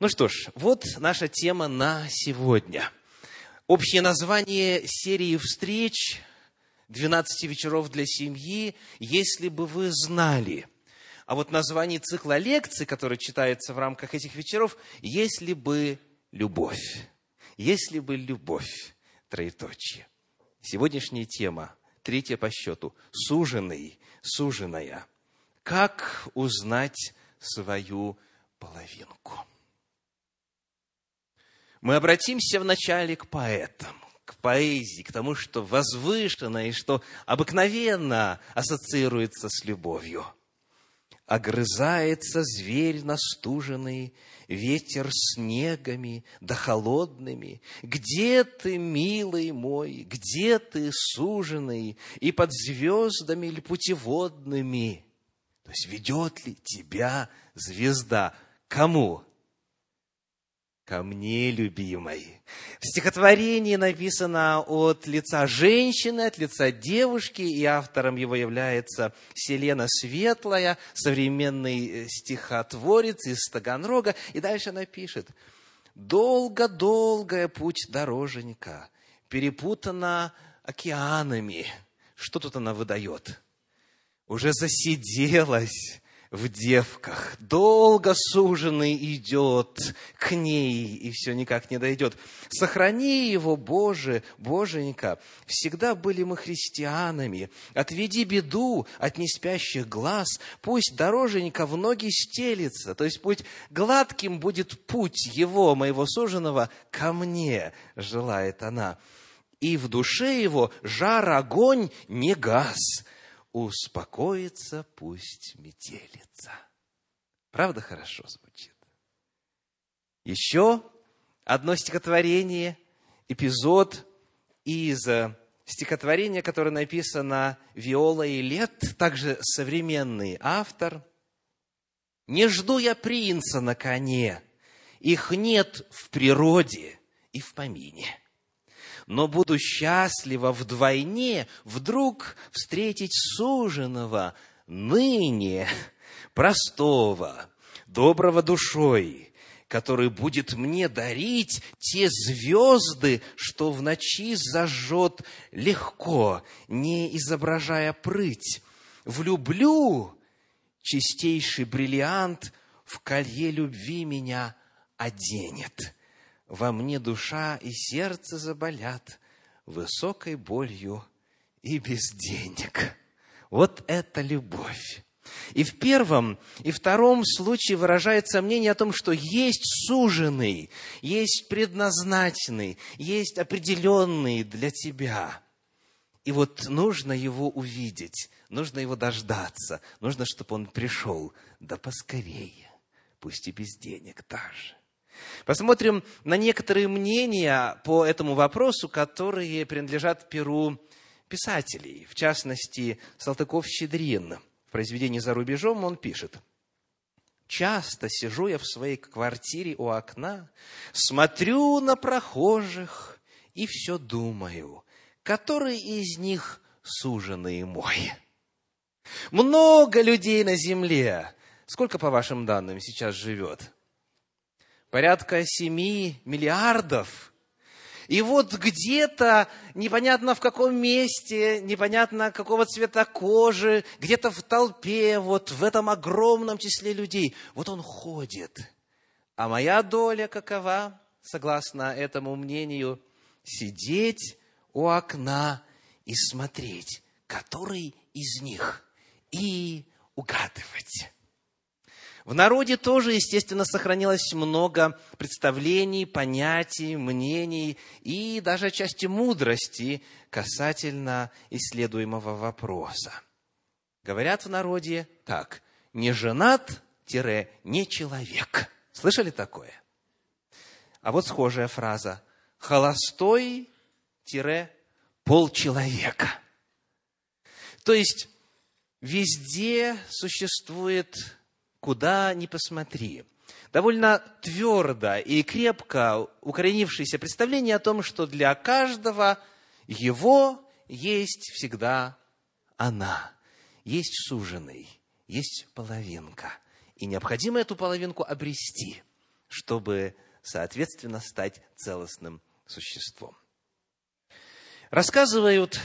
Ну что ж, вот наша тема на сегодня. Общее название серии встреч «12 вечеров для семьи», если бы вы знали. А вот название цикла лекций, который читается в рамках этих вечеров, «Если бы любовь». «Если бы любовь». Троеточие. Сегодняшняя тема, третья по счету, «Суженый, суженая». Как узнать свою половинку? Мы обратимся вначале к поэтам, к поэзии, к тому, что возвышенно и что обыкновенно ассоциируется с любовью. Огрызается зверь настуженный, ветер снегами да холодными. Где ты, милый мой, где ты, суженый, и под звездами ли путеводными? То есть ведет ли тебя звезда? Кому? Ко мне, любимой. В стихотворении написано от лица женщины, от лица девушки, и автором его является Селена Светлая, современный э, стихотворец из Таганрога. И дальше она пишет, «Долго-долгая путь дороженька, перепутана океанами». Что тут она выдает? Уже засиделась в девках. Долго суженый идет к ней и все никак не дойдет. Сохрани его, Боже, Боженька. Всегда были мы христианами. Отведи беду от неспящих глаз. Пусть дороженька в ноги стелится. То есть путь гладким будет путь его, моего суженого, ко мне, желает она. И в душе его жар огонь не газ успокоится пусть метелица. Правда хорошо звучит? Еще одно стихотворение, эпизод из э, стихотворения, которое написано Виолой Лет, также современный автор. «Не жду я принца на коне, их нет в природе и в помине» но буду счастлива вдвойне вдруг встретить суженого ныне простого, доброго душой, который будет мне дарить те звезды, что в ночи зажжет легко, не изображая прыть. Влюблю чистейший бриллиант в колье любви меня оденет во мне душа и сердце заболят высокой болью и без денег. Вот это любовь. И в первом и втором случае выражается мнение о том, что есть суженый, есть предназначенный, есть определенный для тебя. И вот нужно его увидеть, нужно его дождаться, нужно, чтобы он пришел, да поскорее, пусть и без денег даже. Посмотрим на некоторые мнения по этому вопросу, которые принадлежат перу писателей. В частности, Салтыков-Щедрин. В произведении «За рубежом» он пишет. «Часто сижу я в своей квартире у окна, смотрю на прохожих и все думаю, который из них суженый мой». Много людей на земле. Сколько, по вашим данным, сейчас живет? Порядка 7 миллиардов. И вот где-то, непонятно в каком месте, непонятно какого цвета кожи, где-то в толпе, вот в этом огромном числе людей, вот он ходит. А моя доля какова, согласно этому мнению, сидеть у окна и смотреть, который из них, и угадывать. В народе тоже, естественно, сохранилось много представлений, понятий, мнений и даже части мудрости касательно исследуемого вопроса. Говорят в народе так, не женат-не человек. Слышали такое? А вот схожая фраза. Холостой-полчеловека. То есть, везде существует куда ни посмотри. Довольно твердо и крепко укоренившееся представление о том, что для каждого его есть всегда она, есть суженый, есть половинка. И необходимо эту половинку обрести, чтобы, соответственно, стать целостным существом. Рассказывают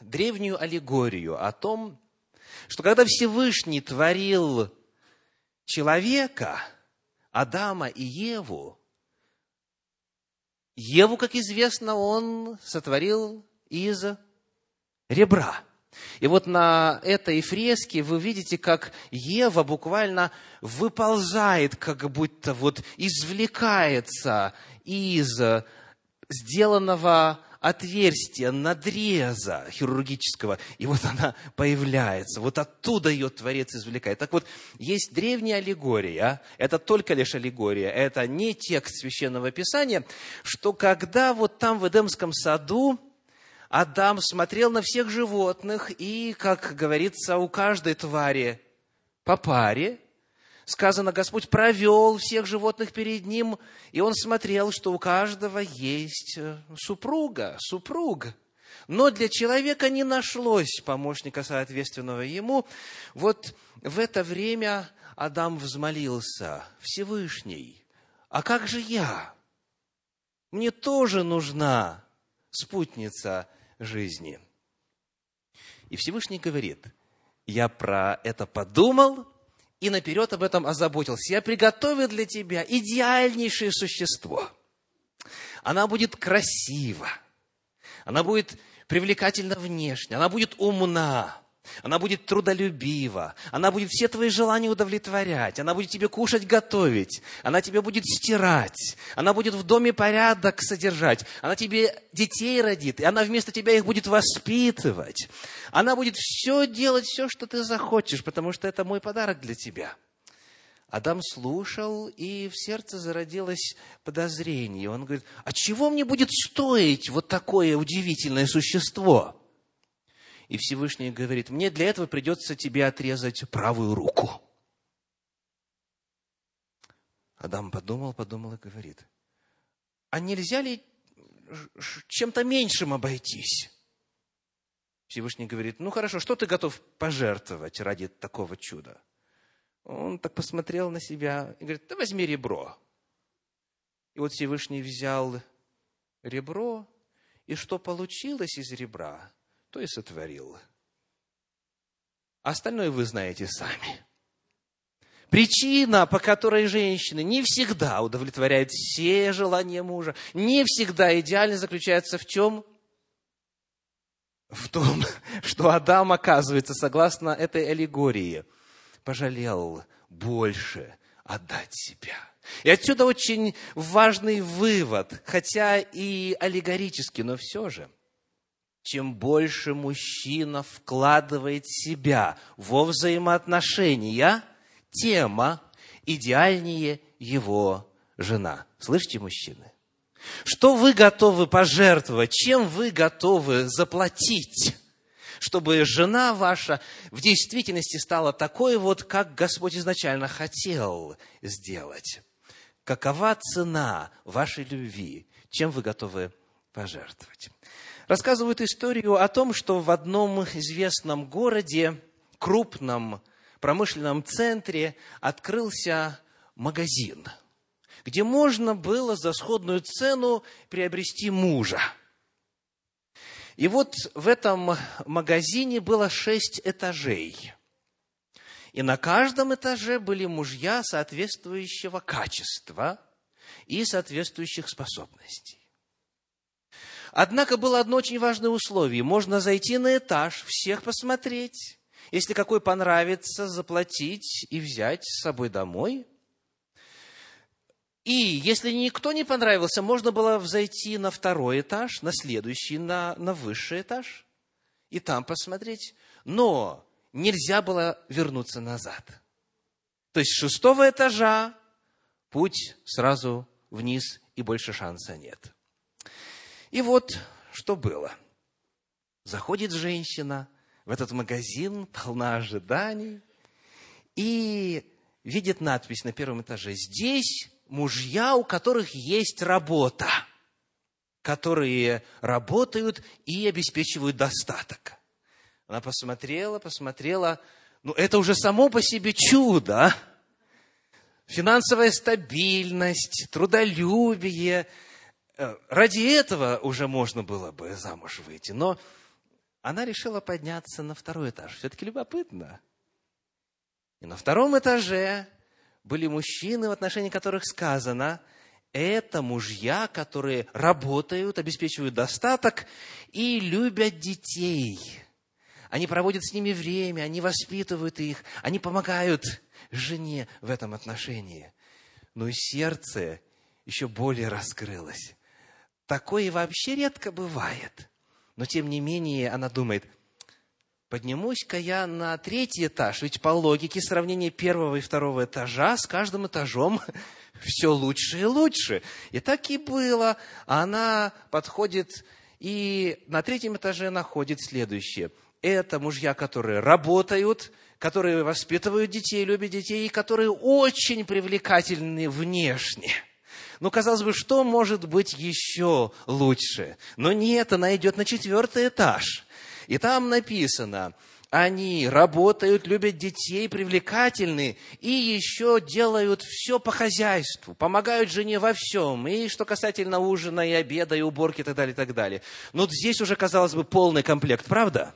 древнюю аллегорию о том, что когда Всевышний творил человека, Адама и Еву, Еву, как известно, он сотворил из ребра. И вот на этой фреске вы видите, как Ева буквально выползает, как будто вот извлекается из сделанного отверстия, надреза хирургического, и вот она появляется. Вот оттуда ее Творец извлекает. Так вот, есть древняя аллегория, это только лишь аллегория, это не текст Священного Писания, что когда вот там в Эдемском саду Адам смотрел на всех животных, и, как говорится, у каждой твари по паре, сказано, Господь провел всех животных перед ним, и он смотрел, что у каждого есть э, супруга, супруг. Но для человека не нашлось помощника, соответственного ему. Вот в это время Адам взмолился, Всевышний, а как же я? Мне тоже нужна спутница жизни. И Всевышний говорит, я про это подумал и наперед об этом озаботился. Я приготовил для тебя идеальнейшее существо. Она будет красива, она будет привлекательна внешне, она будет умна, она будет трудолюбива, она будет все твои желания удовлетворять, она будет тебе кушать, готовить, она тебе будет стирать, она будет в доме порядок содержать, она тебе детей родит, и она вместо тебя их будет воспитывать. Она будет все делать, все, что ты захочешь, потому что это мой подарок для тебя. Адам слушал, и в сердце зародилось подозрение. Он говорит, а чего мне будет стоить вот такое удивительное существо? И Всевышний говорит, мне для этого придется тебе отрезать правую руку. Адам подумал, подумал и говорит, а нельзя ли чем-то меньшим обойтись? Всевышний говорит, ну хорошо, что ты готов пожертвовать ради такого чуда? Он так посмотрел на себя и говорит, да возьми ребро. И вот Всевышний взял ребро, и что получилось из ребра? То и сотворил. Остальное вы знаете сами. Причина, по которой женщины не всегда удовлетворяют все желания мужа, не всегда идеально заключается в чем? В том, что Адам, оказывается, согласно этой аллегории, пожалел больше отдать себя. И отсюда очень важный вывод, хотя и аллегорический, но все же – чем больше мужчина вкладывает себя во взаимоотношения, тем идеальнее его жена. Слышите, мужчины? Что вы готовы пожертвовать, чем вы готовы заплатить, чтобы жена ваша в действительности стала такой вот, как Господь изначально хотел сделать? Какова цена вашей любви? Чем вы готовы пожертвовать? Рассказывают историю о том, что в одном известном городе, крупном промышленном центре открылся магазин, где можно было за сходную цену приобрести мужа. И вот в этом магазине было шесть этажей. И на каждом этаже были мужья соответствующего качества и соответствующих способностей. Однако было одно очень важное условие. Можно зайти на этаж, всех посмотреть. Если какой понравится, заплатить и взять с собой домой. И если никто не понравился, можно было взойти на второй этаж, на следующий, на, на высший этаж, и там посмотреть. Но нельзя было вернуться назад. То есть с шестого этажа путь сразу вниз, и больше шанса нет. И вот что было. Заходит женщина в этот магазин, полна ожиданий, и видит надпись на первом этаже. Здесь мужья, у которых есть работа, которые работают и обеспечивают достаток. Она посмотрела, посмотрела, ну это уже само по себе чудо. финансовая стабильность, трудолюбие. Э, ради этого уже можно было бы замуж выйти. Но она решила подняться на второй этаж. Все-таки любопытно. И на втором этаже были мужчины, в отношении которых сказано, это мужья, которые работают, обеспечивают достаток и любят детей. Они проводят с ними время, они воспитывают их, они помогают жене в этом отношении. Но и сердце еще более раскрылось. Такое вообще редко бывает. Но тем не менее она думает, поднимусь-ка я на третий этаж, ведь по логике сравнения первого и второго этажа с каждым этажом все лучше и лучше. И так и было. Она подходит и на третьем этаже находит следующее. Это мужья, которые работают, которые воспитывают детей, любят детей, и которые очень привлекательны внешне. Ну, казалось бы, что может быть еще лучше? Но нет, она идет на четвертый этаж. И там написано, они работают, любят детей, привлекательны и еще делают все по хозяйству, помогают жене во всем, и что касательно ужина, и обеда, и уборки, и так далее, и так далее. Но здесь уже, казалось бы, полный комплект, правда?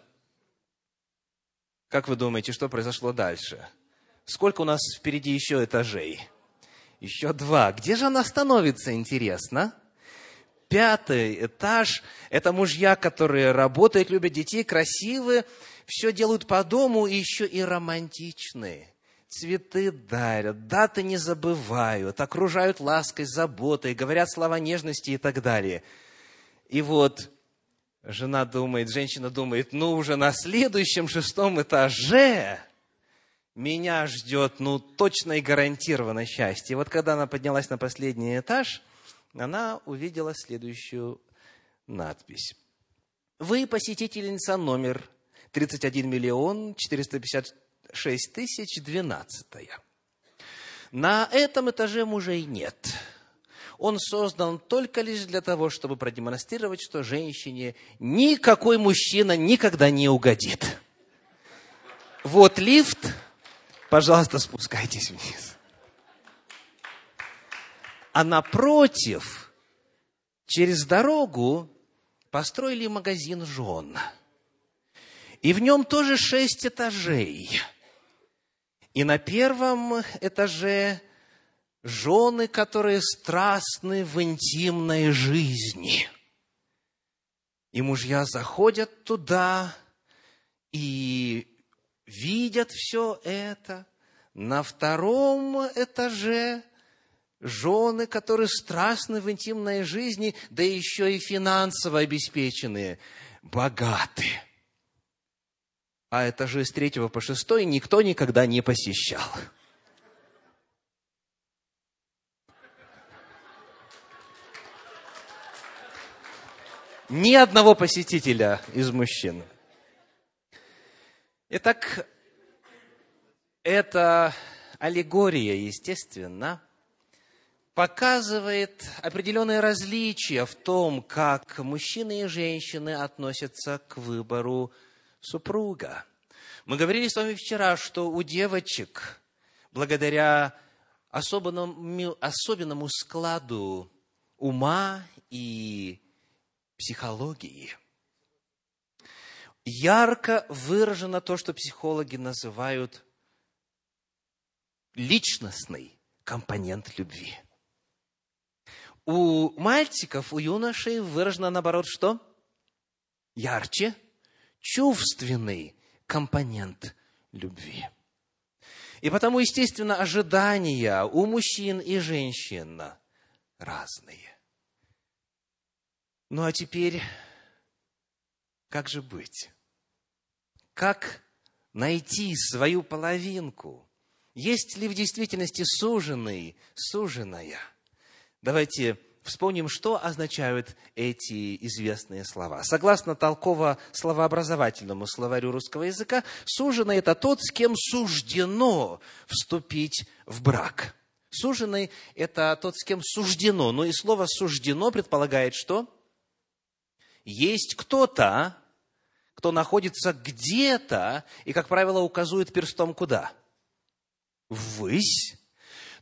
Как вы думаете, что произошло дальше? Сколько у нас впереди еще этажей? Еще два. Где же она становится, интересно? Пятый этаж – это мужья, которые работают, любят детей, красивые, все делают по дому и еще и романтичные. Цветы дарят, даты не забывают, окружают лаской, заботой, говорят слова нежности и так далее. И вот жена думает, женщина думает, ну уже на следующем шестом этаже меня ждет, ну, точно и гарантированно счастье. И вот когда она поднялась на последний этаж, она увидела следующую надпись. Вы посетительница номер 31 миллион 456 тысяч 12. На этом этаже мужей нет он создан только лишь для того, чтобы продемонстрировать, что женщине никакой мужчина никогда не угодит. Вот лифт, пожалуйста, спускайтесь вниз. А напротив, через дорогу построили магазин жен. И в нем тоже шесть этажей. И на первом этаже жены, которые страстны в интимной жизни. И мужья заходят туда и видят все это. На втором этаже жены, которые страстны в интимной жизни, да еще и финансово обеспеченные, богаты. А этажи с третьего по шестой никто никогда не посещал. Ни одного посетителя из мужчин. Итак, эта аллегория, естественно, показывает определенные различия в том, как мужчины и женщины относятся к выбору супруга. Мы говорили с вами вчера, что у девочек, благодаря особенному, особенному складу ума и психологии. Ярко выражено то, что психологи называют личностный компонент любви. У мальчиков, у юношей выражено наоборот что? Ярче, чувственный компонент любви. И потому, естественно, ожидания у мужчин и женщин разные. Ну а теперь, как же быть? Как найти свою половинку? Есть ли в действительности суженый, суженая? Давайте вспомним, что означают эти известные слова. Согласно толково-словообразовательному словарю русского языка, суженый – это тот, с кем суждено вступить в брак. Суженый – это тот, с кем суждено. Ну и слово «суждено» предполагает что? Есть кто-то, кто находится где-то и, как правило, указывает перстом куда? Ввысь.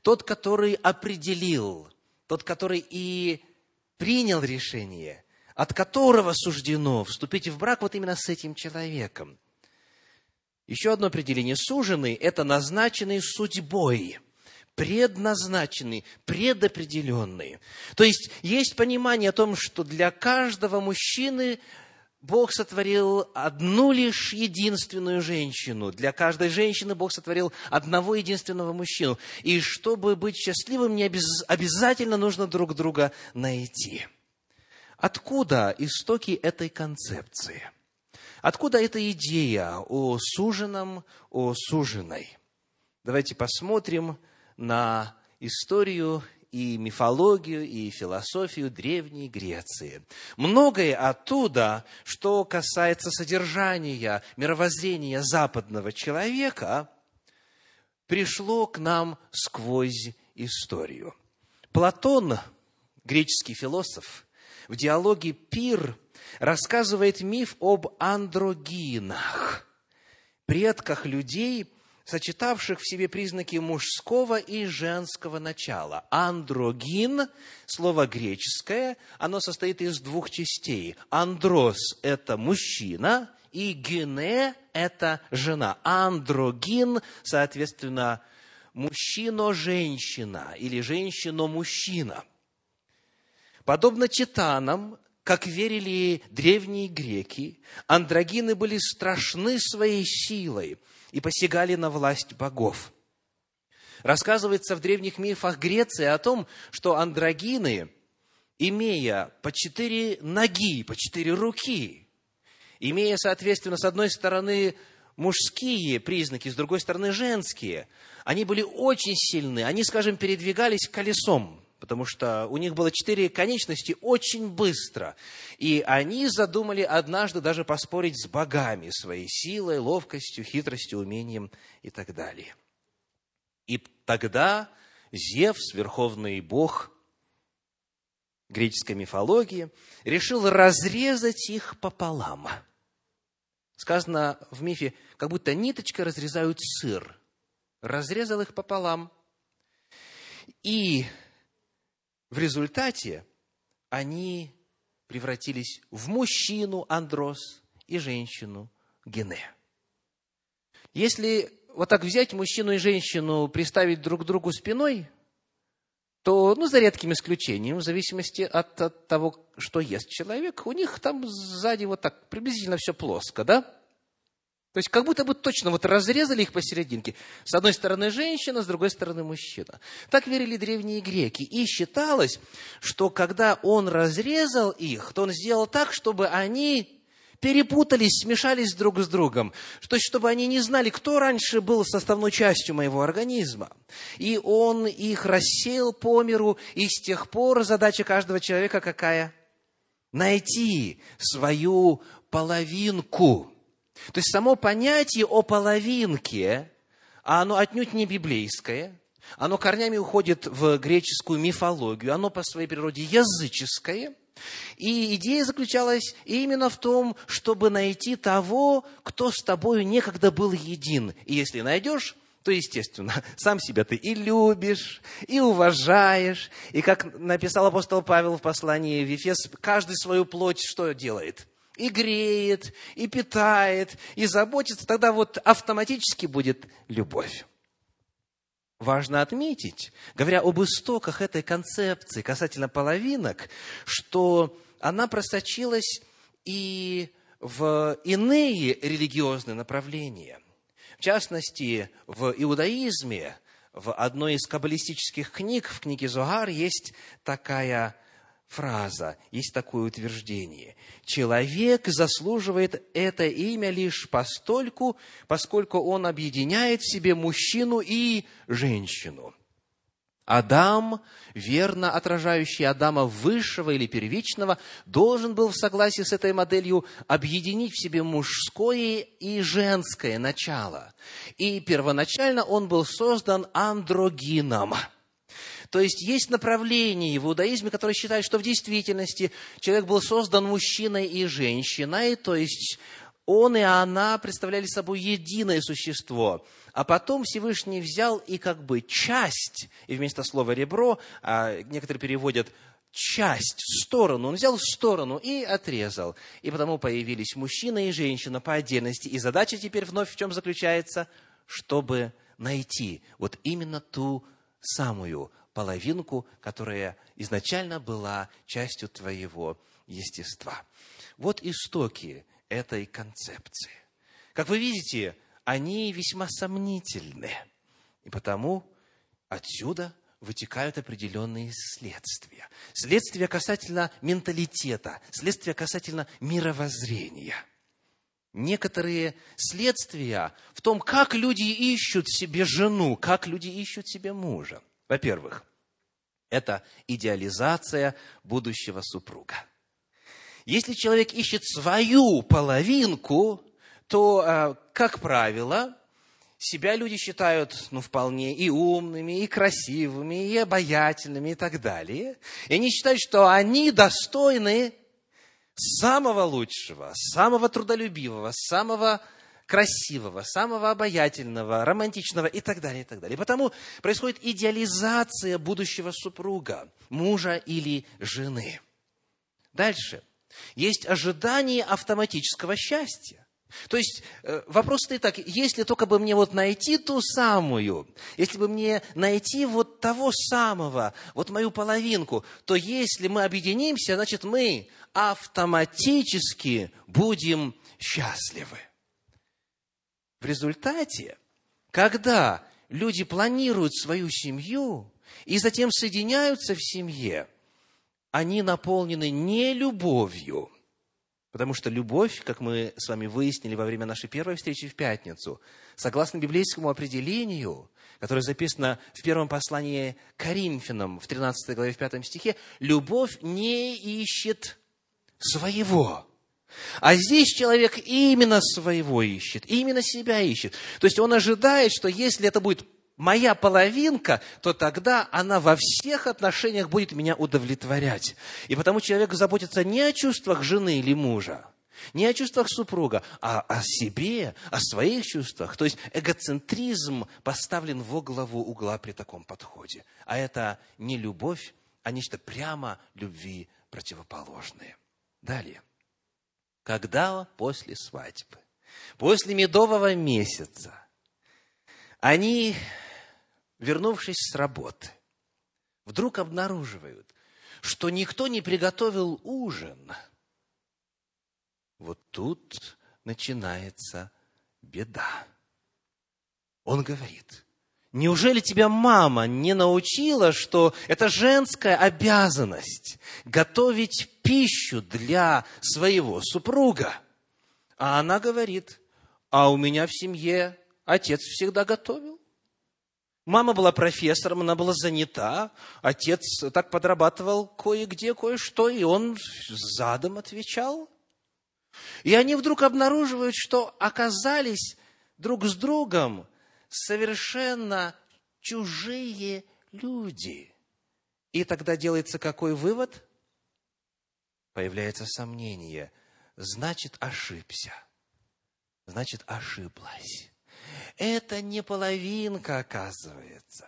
тот, который определил, тот, который и принял решение, от которого суждено вступить в брак вот именно с этим человеком. Еще одно определение. Суженый – это назначенный судьбой, предназначенный, предопределенный. То есть, есть понимание о том, что для каждого мужчины Бог сотворил одну лишь единственную женщину. Для каждой женщины Бог сотворил одного единственного мужчину. И чтобы быть счастливым, не обязательно нужно друг друга найти. Откуда истоки этой концепции? Откуда эта идея о суженом, о суженой? Давайте посмотрим на историю и мифологию, и философию Древней Греции. Многое оттуда, что касается содержания, мировоззрения западного человека, пришло к нам сквозь историю. Платон, греческий философ, в диалоге «Пир» рассказывает миф об андрогинах, предках людей, сочетавших в себе признаки мужского и женского начала. Андрогин, слово греческое, оно состоит из двух частей. Андрос – это мужчина, и гене – это жена. Андрогин, соответственно, мужчина-женщина или женщина-мужчина. Подобно титанам, как верили древние греки, андрогины были страшны своей силой – и посягали на власть богов. Рассказывается в древних мифах Греции о том, что андрогины, имея по четыре ноги, по четыре руки, имея, соответственно, с одной стороны мужские признаки, с другой стороны женские, они были очень сильны, они, скажем, передвигались колесом, потому что у них было четыре конечности очень быстро. И они задумали однажды даже поспорить с богами своей силой, ловкостью, хитростью, умением и так далее. И тогда Зевс, верховный бог греческой мифологии, решил разрезать их пополам. Сказано в мифе, как будто ниточкой разрезают сыр. Разрезал их пополам. И в результате они превратились в мужчину Андрос и женщину Гене. Если вот так взять мужчину и женщину, приставить друг к другу спиной, то, ну, за редким исключением, в зависимости от, от того, что ест человек, у них там сзади вот так приблизительно все плоско, да? То есть как будто бы точно вот разрезали их посерединке. С одной стороны женщина, с другой стороны мужчина. Так верили древние греки. И считалось, что когда он разрезал их, то он сделал так, чтобы они перепутались, смешались друг с другом. То есть, чтобы они не знали, кто раньше был составной частью моего организма. И он их рассеял по миру, и с тех пор задача каждого человека какая? Найти свою половинку – то есть само понятие о половинке, а оно отнюдь не библейское, оно корнями уходит в греческую мифологию, оно по своей природе языческое. И идея заключалась именно в том, чтобы найти того, кто с тобой некогда был един. И если найдешь, то, естественно, сам себя ты и любишь, и уважаешь. И как написал апостол Павел в послании в Ефес, каждый свою плоть что делает? И греет, и питает, и заботится, тогда вот автоматически будет любовь. Важно отметить, говоря об истоках этой концепции касательно половинок, что она просочилась и в иные религиозные направления. В частности, в иудаизме, в одной из каббалистических книг, в книге Зоар, есть такая фраза, есть такое утверждение. Человек заслуживает это имя лишь постольку, поскольку он объединяет в себе мужчину и женщину. Адам, верно отражающий Адама высшего или первичного, должен был в согласии с этой моделью объединить в себе мужское и женское начало. И первоначально он был создан андрогином – то есть есть направление в иудаизме, которое считает, что в действительности человек был создан мужчиной и женщиной, то есть он и она представляли собой единое существо. А потом Всевышний взял и как бы часть, и вместо слова ребро, а некоторые переводят часть, сторону, он взял сторону и отрезал. И потому появились мужчина и женщина по отдельности. И задача теперь вновь в чем заключается? Чтобы найти вот именно ту самую половинку, которая изначально была частью твоего естества. Вот истоки этой концепции. Как вы видите, они весьма сомнительны. И потому отсюда вытекают определенные следствия. Следствия касательно менталитета, следствия касательно мировоззрения. Некоторые следствия в том, как люди ищут себе жену, как люди ищут себе мужа. Во-первых, это идеализация будущего супруга. Если человек ищет свою половинку, то, а, как правило, себя люди считают, ну, вполне и умными, и красивыми, и обаятельными, и так далее. И они считают, что они достойны самого лучшего, самого трудолюбивого, самого красивого, самого обаятельного, романтичного и так далее, и так далее. И потому происходит идеализация будущего супруга, мужа или жены. Дальше. Есть ожидание автоматического счастья. То есть э, вопрос стоит так, если только бы мне вот найти ту самую, если бы мне найти вот того самого, вот мою половинку, то если мы объединимся, значит мы автоматически будем счастливы. В результате, когда люди планируют свою семью и затем соединяются в семье, они наполнены не любовью, потому что любовь, как мы с вами выяснили во время нашей первой встречи в пятницу, согласно библейскому определению, которое записано в первом послании Коринфянам, в 13 главе, в 5 стихе, любовь не ищет своего. А здесь человек именно своего ищет, именно себя ищет. То есть он ожидает, что если это будет моя половинка, то тогда она во всех отношениях будет меня удовлетворять. И потому человек заботится не о чувствах жены или мужа, не о чувствах супруга, а о себе, о своих чувствах. То есть эгоцентризм поставлен во главу угла при таком подходе. А это не любовь, а нечто прямо любви противоположное. Далее. Когда после свадьбы, после медового месяца, они вернувшись с работы, вдруг обнаруживают, что никто не приготовил ужин. Вот тут начинается беда. Он говорит, неужели тебя мама не научила, что это женская обязанность готовить пищу для своего супруга? А она говорит, а у меня в семье отец всегда готовил. Мама была профессором, она была занята. Отец так подрабатывал кое-где, кое-что, и он задом отвечал. И они вдруг обнаруживают, что оказались друг с другом совершенно чужие люди. И тогда делается какой вывод? Появляется сомнение. Значит, ошибся. Значит, ошиблась это не половинка, оказывается.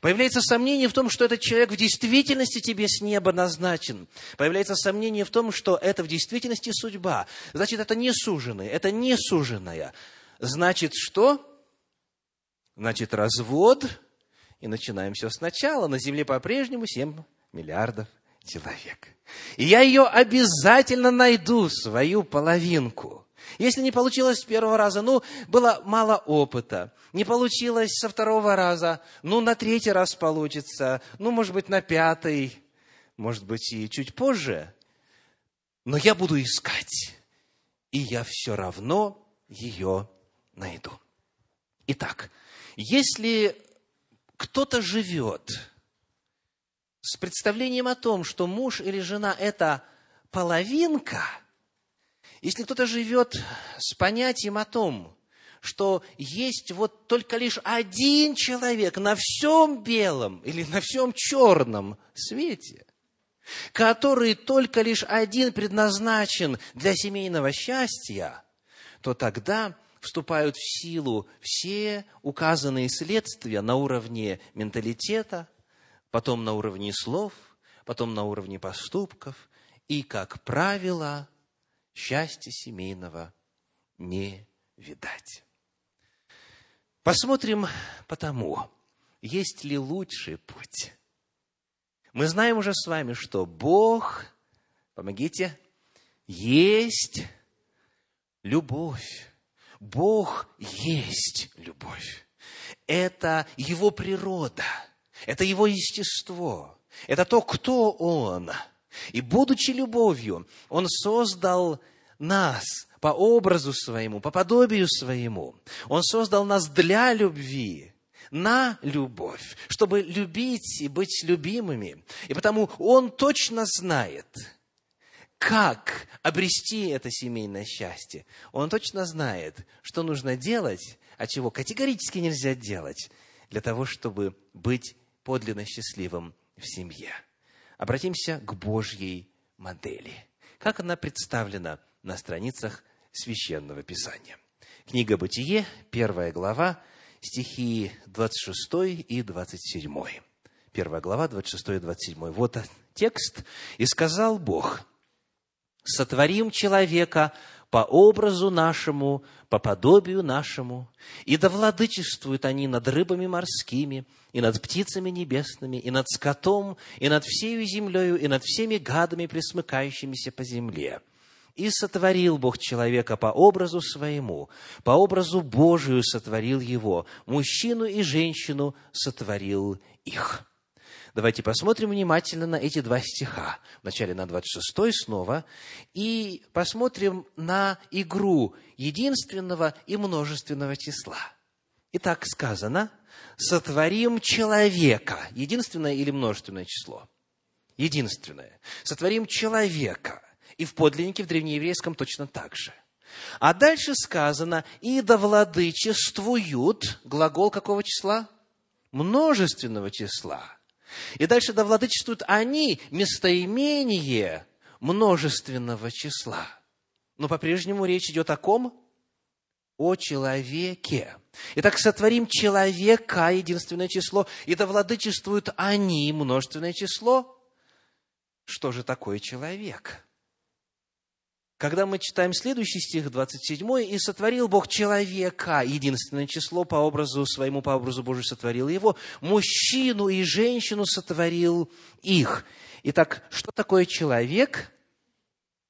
Появляется сомнение в том, что этот человек в действительности тебе с неба назначен. Появляется сомнение в том, что это в действительности судьба. Значит, это не суженый, это не суженая. Значит, что? Значит, развод. И начинаем все сначала. На Земле по-прежнему 7 миллиардов человек. И я ее обязательно найду, свою половинку. Если не получилось с первого раза, ну, было мало опыта. Не получилось со второго раза, ну, на третий раз получится, ну, может быть, на пятый, может быть, и чуть позже. Но я буду искать, и я все равно ее найду. Итак, если кто-то живет с представлением о том, что муж или жена – это половинка – если кто-то живет с понятием о том, что есть вот только лишь один человек на всем белом или на всем черном свете, который только лишь один предназначен для семейного счастья, то тогда вступают в силу все указанные следствия на уровне менталитета, потом на уровне слов, потом на уровне поступков, и, как правило, счастья семейного не видать. Посмотрим потому, есть ли лучший путь. Мы знаем уже с вами, что Бог, помогите, есть любовь. Бог есть любовь. Это Его природа, это Его естество, это то, кто Он. И будучи любовью, Он создал нас по образу своему, по подобию своему. Он создал нас для любви, на любовь, чтобы любить и быть любимыми. И потому Он точно знает, как обрести это семейное счастье. Он точно знает, что нужно делать, а чего категорически нельзя делать для того, чтобы быть подлинно счастливым в семье. Обратимся к Божьей модели. Как она представлена на страницах Священного Писания. Книга «Бытие», первая глава, стихи 26 и 27. Первая глава, 26 и 27. Вот текст. «И сказал Бог, сотворим человека по образу нашему, по подобию нашему, и да владычествуют они над рыбами морскими, и над птицами небесными, и над скотом, и над всею землею, и над всеми гадами, присмыкающимися по земле. И сотворил Бог человека по образу своему, по образу Божию сотворил его, мужчину и женщину сотворил их. Давайте посмотрим внимательно на эти два стиха. Вначале на 26 снова. И посмотрим на игру единственного и множественного числа. Итак, сказано, сотворим человека. Единственное или множественное число? Единственное. Сотворим человека. И в подлиннике, в древнееврейском точно так же. А дальше сказано, и да владычествуют, глагол какого числа? Множественного числа. И дальше да владычествуют они, местоимение множественного числа. Но по-прежнему речь идет о ком? О человеке. Итак, сотворим человека, единственное число, и да владычествуют они, множественное число. Что же такое человек? Когда мы читаем следующий стих, 27, «И сотворил Бог человека, единственное число, по образу своему, по образу Божию сотворил его, мужчину и женщину сотворил их». Итак, что такое человек?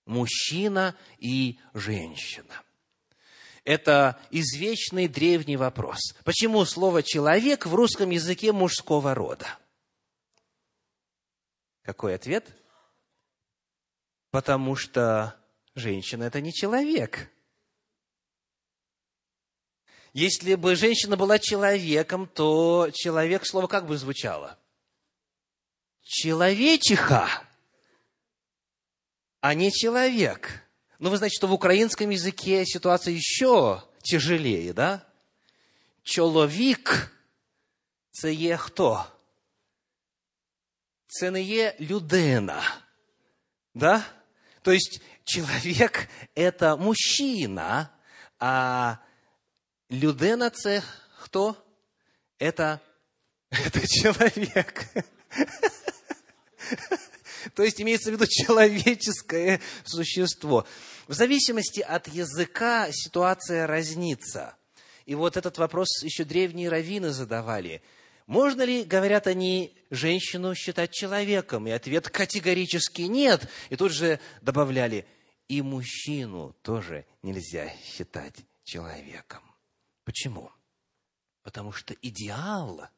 Мужчина и женщина. Это извечный древний вопрос. Почему слово «человек» в русском языке мужского рода? Какой ответ? Потому что женщина – это не человек. Если бы женщина была человеком, то человек, слово как бы звучало? Человечиха, а не человек. Ну, вы знаете, что в украинском языке ситуация еще тяжелее, да? Чоловік – це є хто? Це не є людина. Да? То есть, человек – это мужчина, а людина – це кто? Это, это человек. То есть имеется в виду человеческое существо. В зависимости от языка ситуация разнится. И вот этот вопрос еще древние раввины задавали. Можно ли, говорят они, женщину считать человеком? И ответ категорически нет. И тут же добавляли, и мужчину тоже нельзя считать человеком. Почему? Потому что идеал,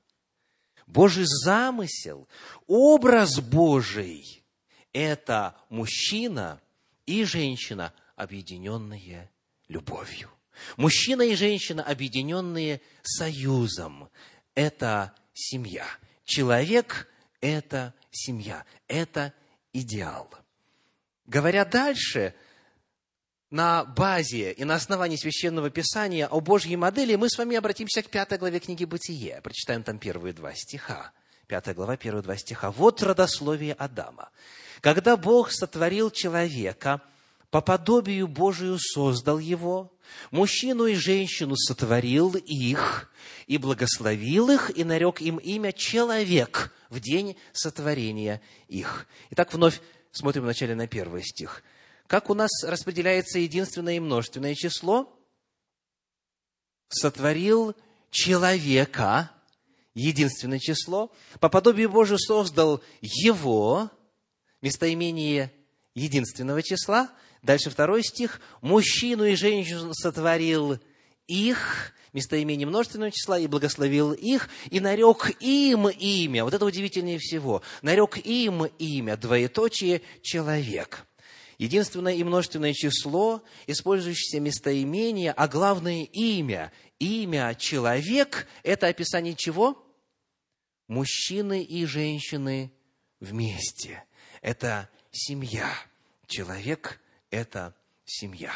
Божий замысел, образ Божий – это мужчина и женщина, объединенные любовью. Мужчина и женщина, объединенные союзом – это семья. Человек – это семья, это идеал – Говоря дальше, на базе и на основании Священного Писания о Божьей модели, мы с вами обратимся к пятой главе книги Бытие. Прочитаем там первые два стиха. Пятая глава, первые два стиха. Вот родословие Адама. Когда Бог сотворил человека по подобию Божию создал его, мужчину и женщину сотворил их, и благословил их, и нарек им имя человек в день сотворения их. Итак, вновь смотрим вначале на первый стих. Как у нас распределяется единственное и множественное число? Сотворил человека, единственное число, по подобию Божию создал его, местоимение единственного числа. Дальше второй стих. Мужчину и женщину сотворил их, местоимение множественного числа, и благословил их, и нарек им имя. Вот это удивительнее всего. Нарек им имя, двоеточие, человек. Единственное и множественное число, использующееся местоимение, а главное имя. Имя человек – это описание чего? Мужчины и женщины вместе. Это семья. Человек – это семья.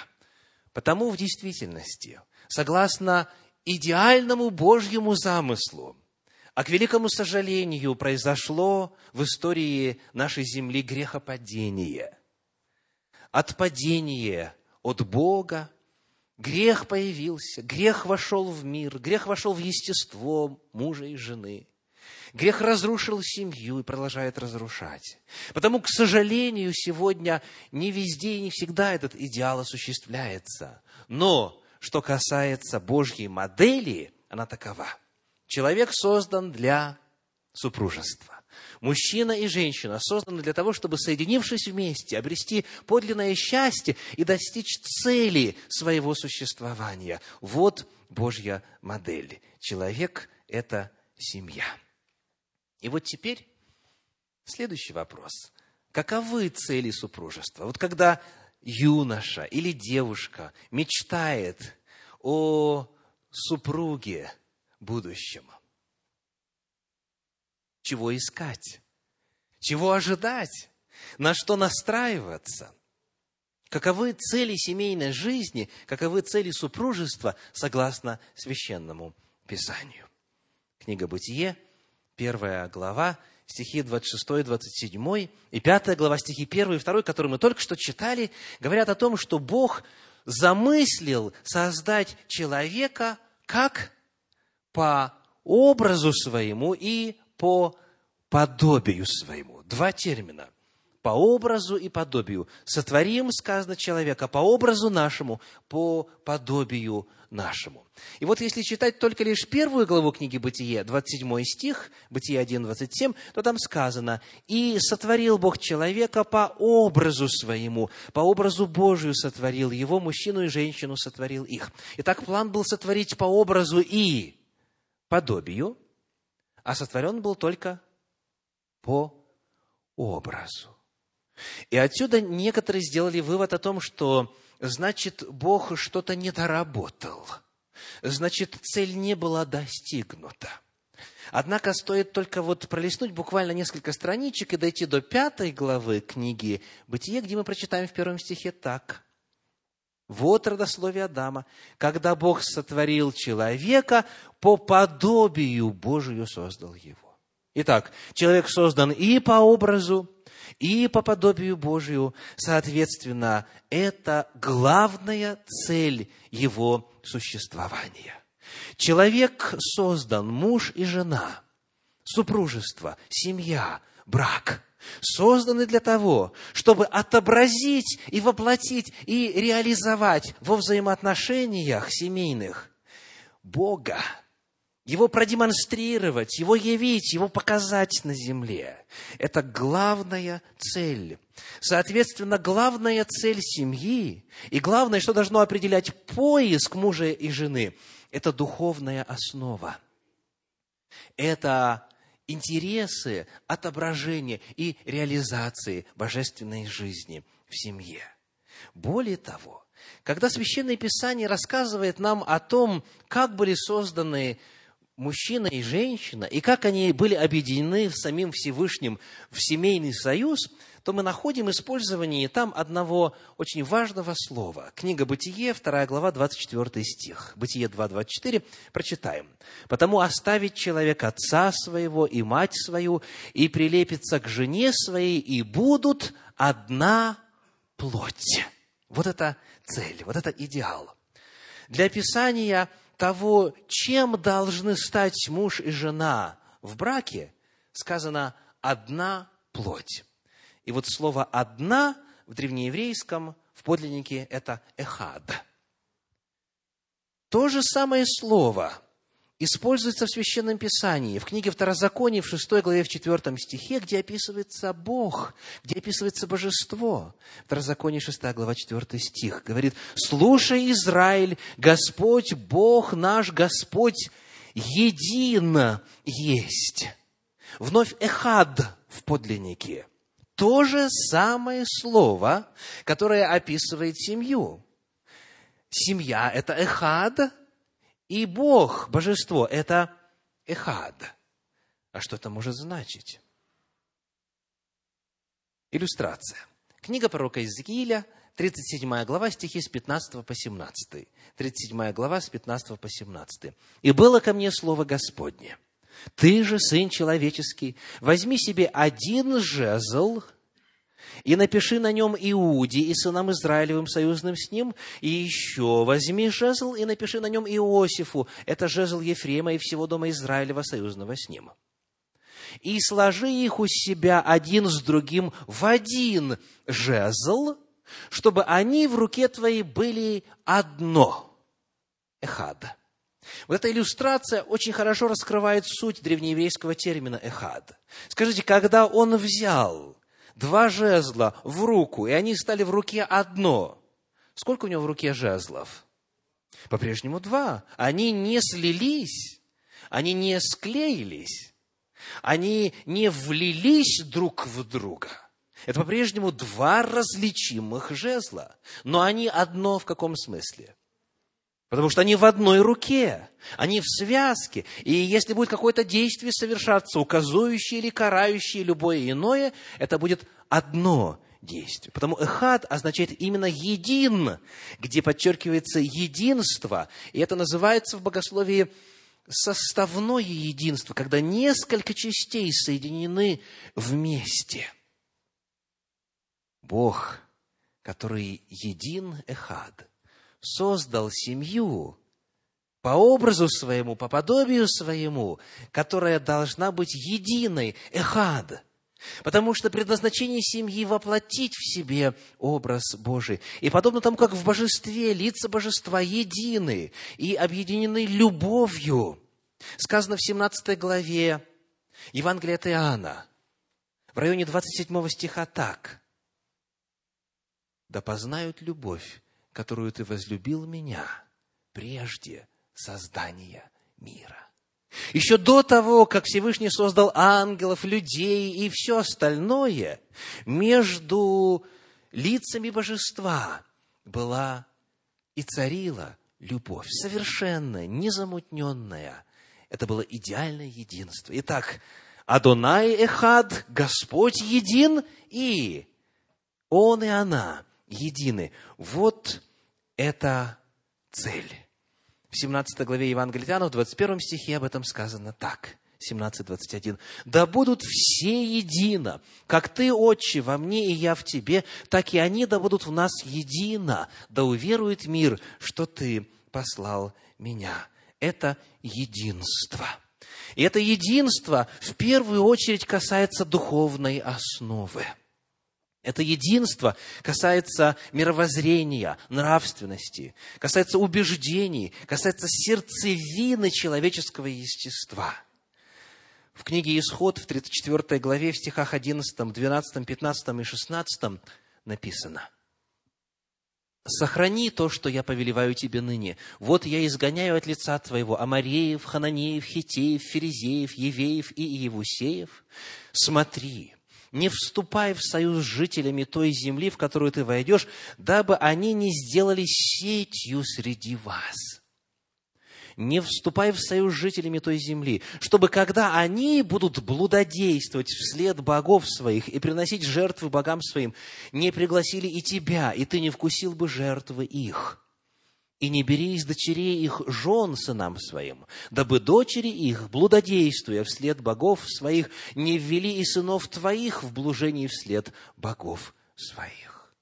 Потому в действительности, согласно идеальному Божьему замыслу, а к великому сожалению произошло в истории нашей земли грехопадение. Отпадение от Бога, грех появился, грех вошел в мир, грех вошел в естество мужа и жены. Грех разрушил семью и продолжает разрушать. Потому, к сожалению, сегодня не везде и не всегда этот идеал осуществляется. Но, что касается Божьей модели, она такова. Человек создан для супружества. Мужчина и женщина созданы для того, чтобы, соединившись вместе, обрести подлинное счастье и достичь цели своего существования. Вот Божья модель. Человек – это семья. И вот теперь следующий вопрос. Каковы цели супружества? Вот когда юноша или девушка мечтает о супруге будущем, чего искать? Чего ожидать? На что настраиваться? Каковы цели семейной жизни, каковы цели супружества, согласно священному Писанию? Книга Бытие, первая глава, стихи 26, 27 и пятая глава, стихи 1 и 2, которые мы только что читали, говорят о том, что Бог замыслил создать человека как по образу своему и по подобию своему. Два термина. По образу и подобию. Сотворим, сказано, человека по образу нашему, по подобию нашему. И вот если читать только лишь первую главу книги Бытие, 27 стих, Бытие 1, 27, то там сказано, «И сотворил Бог человека по образу своему, по образу Божию сотворил его, мужчину и женщину сотворил их». Итак, план был сотворить по образу и подобию, а сотворен был только по образу. И отсюда некоторые сделали вывод о том, что значит, Бог что-то не доработал. Значит, цель не была достигнута. Однако стоит только вот пролистнуть буквально несколько страничек и дойти до пятой главы книги «Бытие», где мы прочитаем в первом стихе так. Вот родословие Адама. Когда Бог сотворил человека, по подобию Божию создал его. Итак, человек создан и по образу, и по подобию Божию. Соответственно, это главная цель его существования. Человек создан, муж и жена, супружество, семья, брак – созданы для того, чтобы отобразить и воплотить и реализовать во взаимоотношениях семейных Бога, его продемонстрировать, его явить, его показать на земле. Это главная цель. Соответственно, главная цель семьи и главное, что должно определять поиск мужа и жены, это духовная основа. Это интересы отображения и реализации божественной жизни в семье. Более того, когда Священное Писание рассказывает нам о том, как были созданы мужчина и женщина, и как они были объединены самим Всевышним в семейный союз, то мы находим использование там одного очень важного слова. Книга Бытие, 2 глава, 24 стих. Бытие 2, 24. Прочитаем. «Потому оставить человек отца своего и мать свою, и прилепится к жене своей, и будут одна плоть». Вот это цель, вот это идеал. Для описания того, чем должны стать муж и жена в браке, сказано «одна плоть». И вот слово «одна» в древнееврейском, в подлиннике, это «эхад». То же самое слово используется в Священном Писании, в книге Второзакония, в 6 главе, в 4 стихе, где описывается Бог, где описывается Божество. Второзаконие, 6 глава, 4 стих, говорит, «Слушай, Израиль, Господь, Бог наш, Господь, един есть». Вновь «эхад» в подлиннике. То же самое слово, которое описывает семью. Семья – это эхад, и Бог, божество, это эхад. А что это может значить? Иллюстрация. Книга пророка Иезекииля, 37 глава, стихи с 15 по 17. 37 глава, с 15 по 17. «И было ко мне слово Господне, ты же, сын человеческий, возьми себе один жезл – и напиши на нем Иуде и сынам Израилевым, союзным с ним, и еще возьми жезл и напиши на нем Иосифу, это жезл Ефрема и всего дома Израилева, союзного с ним. И сложи их у себя один с другим в один жезл, чтобы они в руке твоей были одно. Эхад. Вот эта иллюстрация очень хорошо раскрывает суть древнееврейского термина эхад. Скажите, когда он взял два жезла в руку, и они стали в руке одно. Сколько у него в руке жезлов? По-прежнему два. Они не слились, они не склеились, они не влились друг в друга. Это по-прежнему два различимых жезла, но они одно в каком смысле? Потому что они в одной руке, они в связке. И если будет какое-то действие совершаться, указующее или карающее любое иное, это будет одно действие. Потому эхад означает именно един, где подчеркивается единство. И это называется в богословии составное единство, когда несколько частей соединены вместе. Бог, который един эхад – создал семью по образу своему, по подобию своему, которая должна быть единой, эхад. Потому что предназначение семьи воплотить в себе образ Божий. И подобно тому, как в божестве лица божества едины и объединены любовью, сказано в 17 главе Евангелия от Иоанна, в районе 27 стиха так. «Да познают любовь, которую ты возлюбил меня прежде создания мира. Еще до того, как Всевышний создал ангелов, людей и все остальное, между лицами божества была и царила любовь, совершенная, незамутненная. Это было идеальное единство. Итак, Адонай Эхад, Господь един, и Он и она едины. Вот это цель. В 17 главе Евангелия в 21 стихе об этом сказано так. 17.21. «Да будут все едино, как Ты, Отче, во мне и я в Тебе, так и они да будут в нас едино, да уверует мир, что Ты послал меня». Это единство. И это единство в первую очередь касается духовной основы – это единство касается мировоззрения, нравственности, касается убеждений, касается сердцевины человеческого естества. В книге «Исход» в 34 главе, в стихах 11, 12, 15 и 16 написано «Сохрани то, что я повелеваю тебе ныне. Вот я изгоняю от лица твоего Амареев, Хананеев, Хитеев, Ферезеев, Евеев и Иевусеев. Смотри, не вступай в союз с жителями той земли, в которую ты войдешь, дабы они не сделали сетью среди вас. Не вступай в союз с жителями той земли, чтобы когда они будут блудодействовать вслед богов своих и приносить жертвы богам своим, не пригласили и тебя, и ты не вкусил бы жертвы их и не бери из дочерей их жен сынам своим, дабы дочери их, блудодействуя вслед богов своих, не ввели и сынов твоих в блужении вслед богов своих.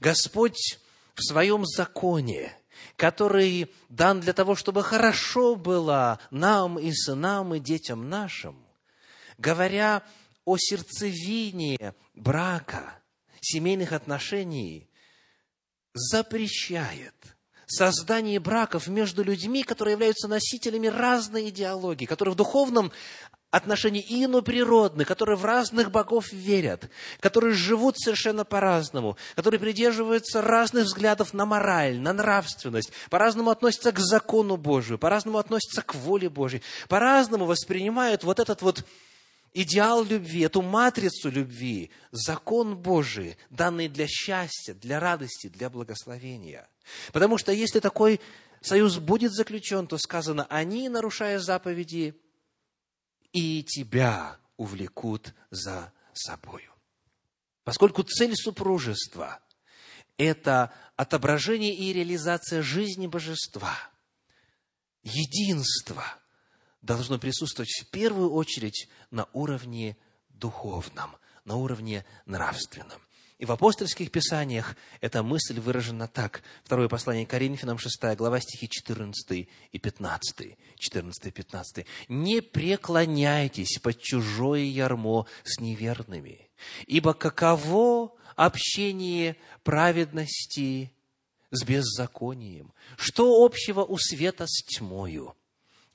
Господь в своем законе, который дан для того, чтобы хорошо было нам и сынам, и детям нашим, говоря о сердцевине брака, семейных отношений, запрещает создание браков между людьми, которые являются носителями разной идеологии, которые в духовном отношений иноприродны, которые в разных богов верят, которые живут совершенно по-разному, которые придерживаются разных взглядов на мораль, на нравственность, по-разному относятся к закону Божию, по-разному относятся к воле Божьей, по-разному воспринимают вот этот вот идеал любви, эту матрицу любви, закон Божий, данный для счастья, для радости, для благословения. Потому что если такой союз будет заключен, то сказано, они, нарушая заповеди, и тебя увлекут за собою. Поскольку цель супружества – это отображение и реализация жизни божества, единство должно присутствовать в первую очередь на уровне духовном, на уровне нравственном. И в апостольских писаниях эта мысль выражена так. Второе послание Коринфянам, 6 глава, стихи 14 и 15. 14 и 15. «Не преклоняйтесь под чужое ярмо с неверными, ибо каково общение праведности с беззаконием? Что общего у света с тьмою?»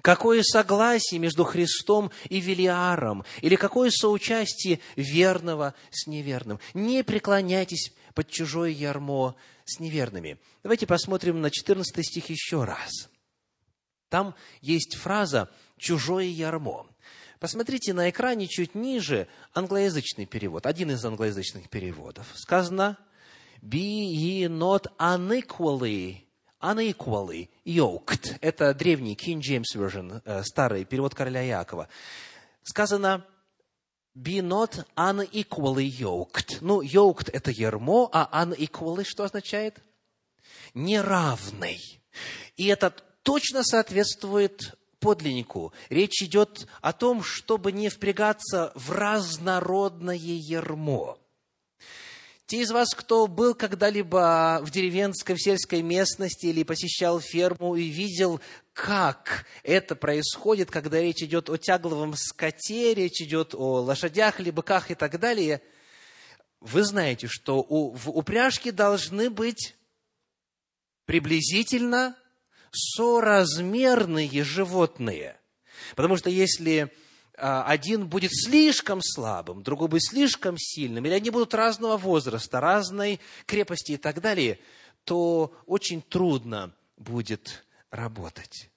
Какое согласие между Христом и Велиаром? Или какое соучастие верного с неверным? Не преклоняйтесь под чужое ярмо с неверными. Давайте посмотрим на 14 стих еще раз. Там есть фраза «чужое ярмо». Посмотрите на экране чуть ниже англоязычный перевод, один из англоязычных переводов. Сказано «Be ye not unequally unequally yoked. Это древний King James Version, э, старый перевод короля Якова. Сказано be not unequally yoked. Ну, yoked – это ермо, а unequally что означает? Неравный. И это точно соответствует подлиннику. Речь идет о том, чтобы не впрягаться в разнородное ермо. Те из вас, кто был когда-либо в деревенской, в сельской местности или посещал ферму и видел, как это происходит, когда речь идет о тягловом скоте, речь идет о лошадях или быках и так далее, вы знаете, что у, в упряжке должны быть приблизительно соразмерные животные. Потому что если один будет слишком слабым, другой будет слишком сильным, или они будут разного возраста, разной крепости и так далее, то очень трудно будет работать.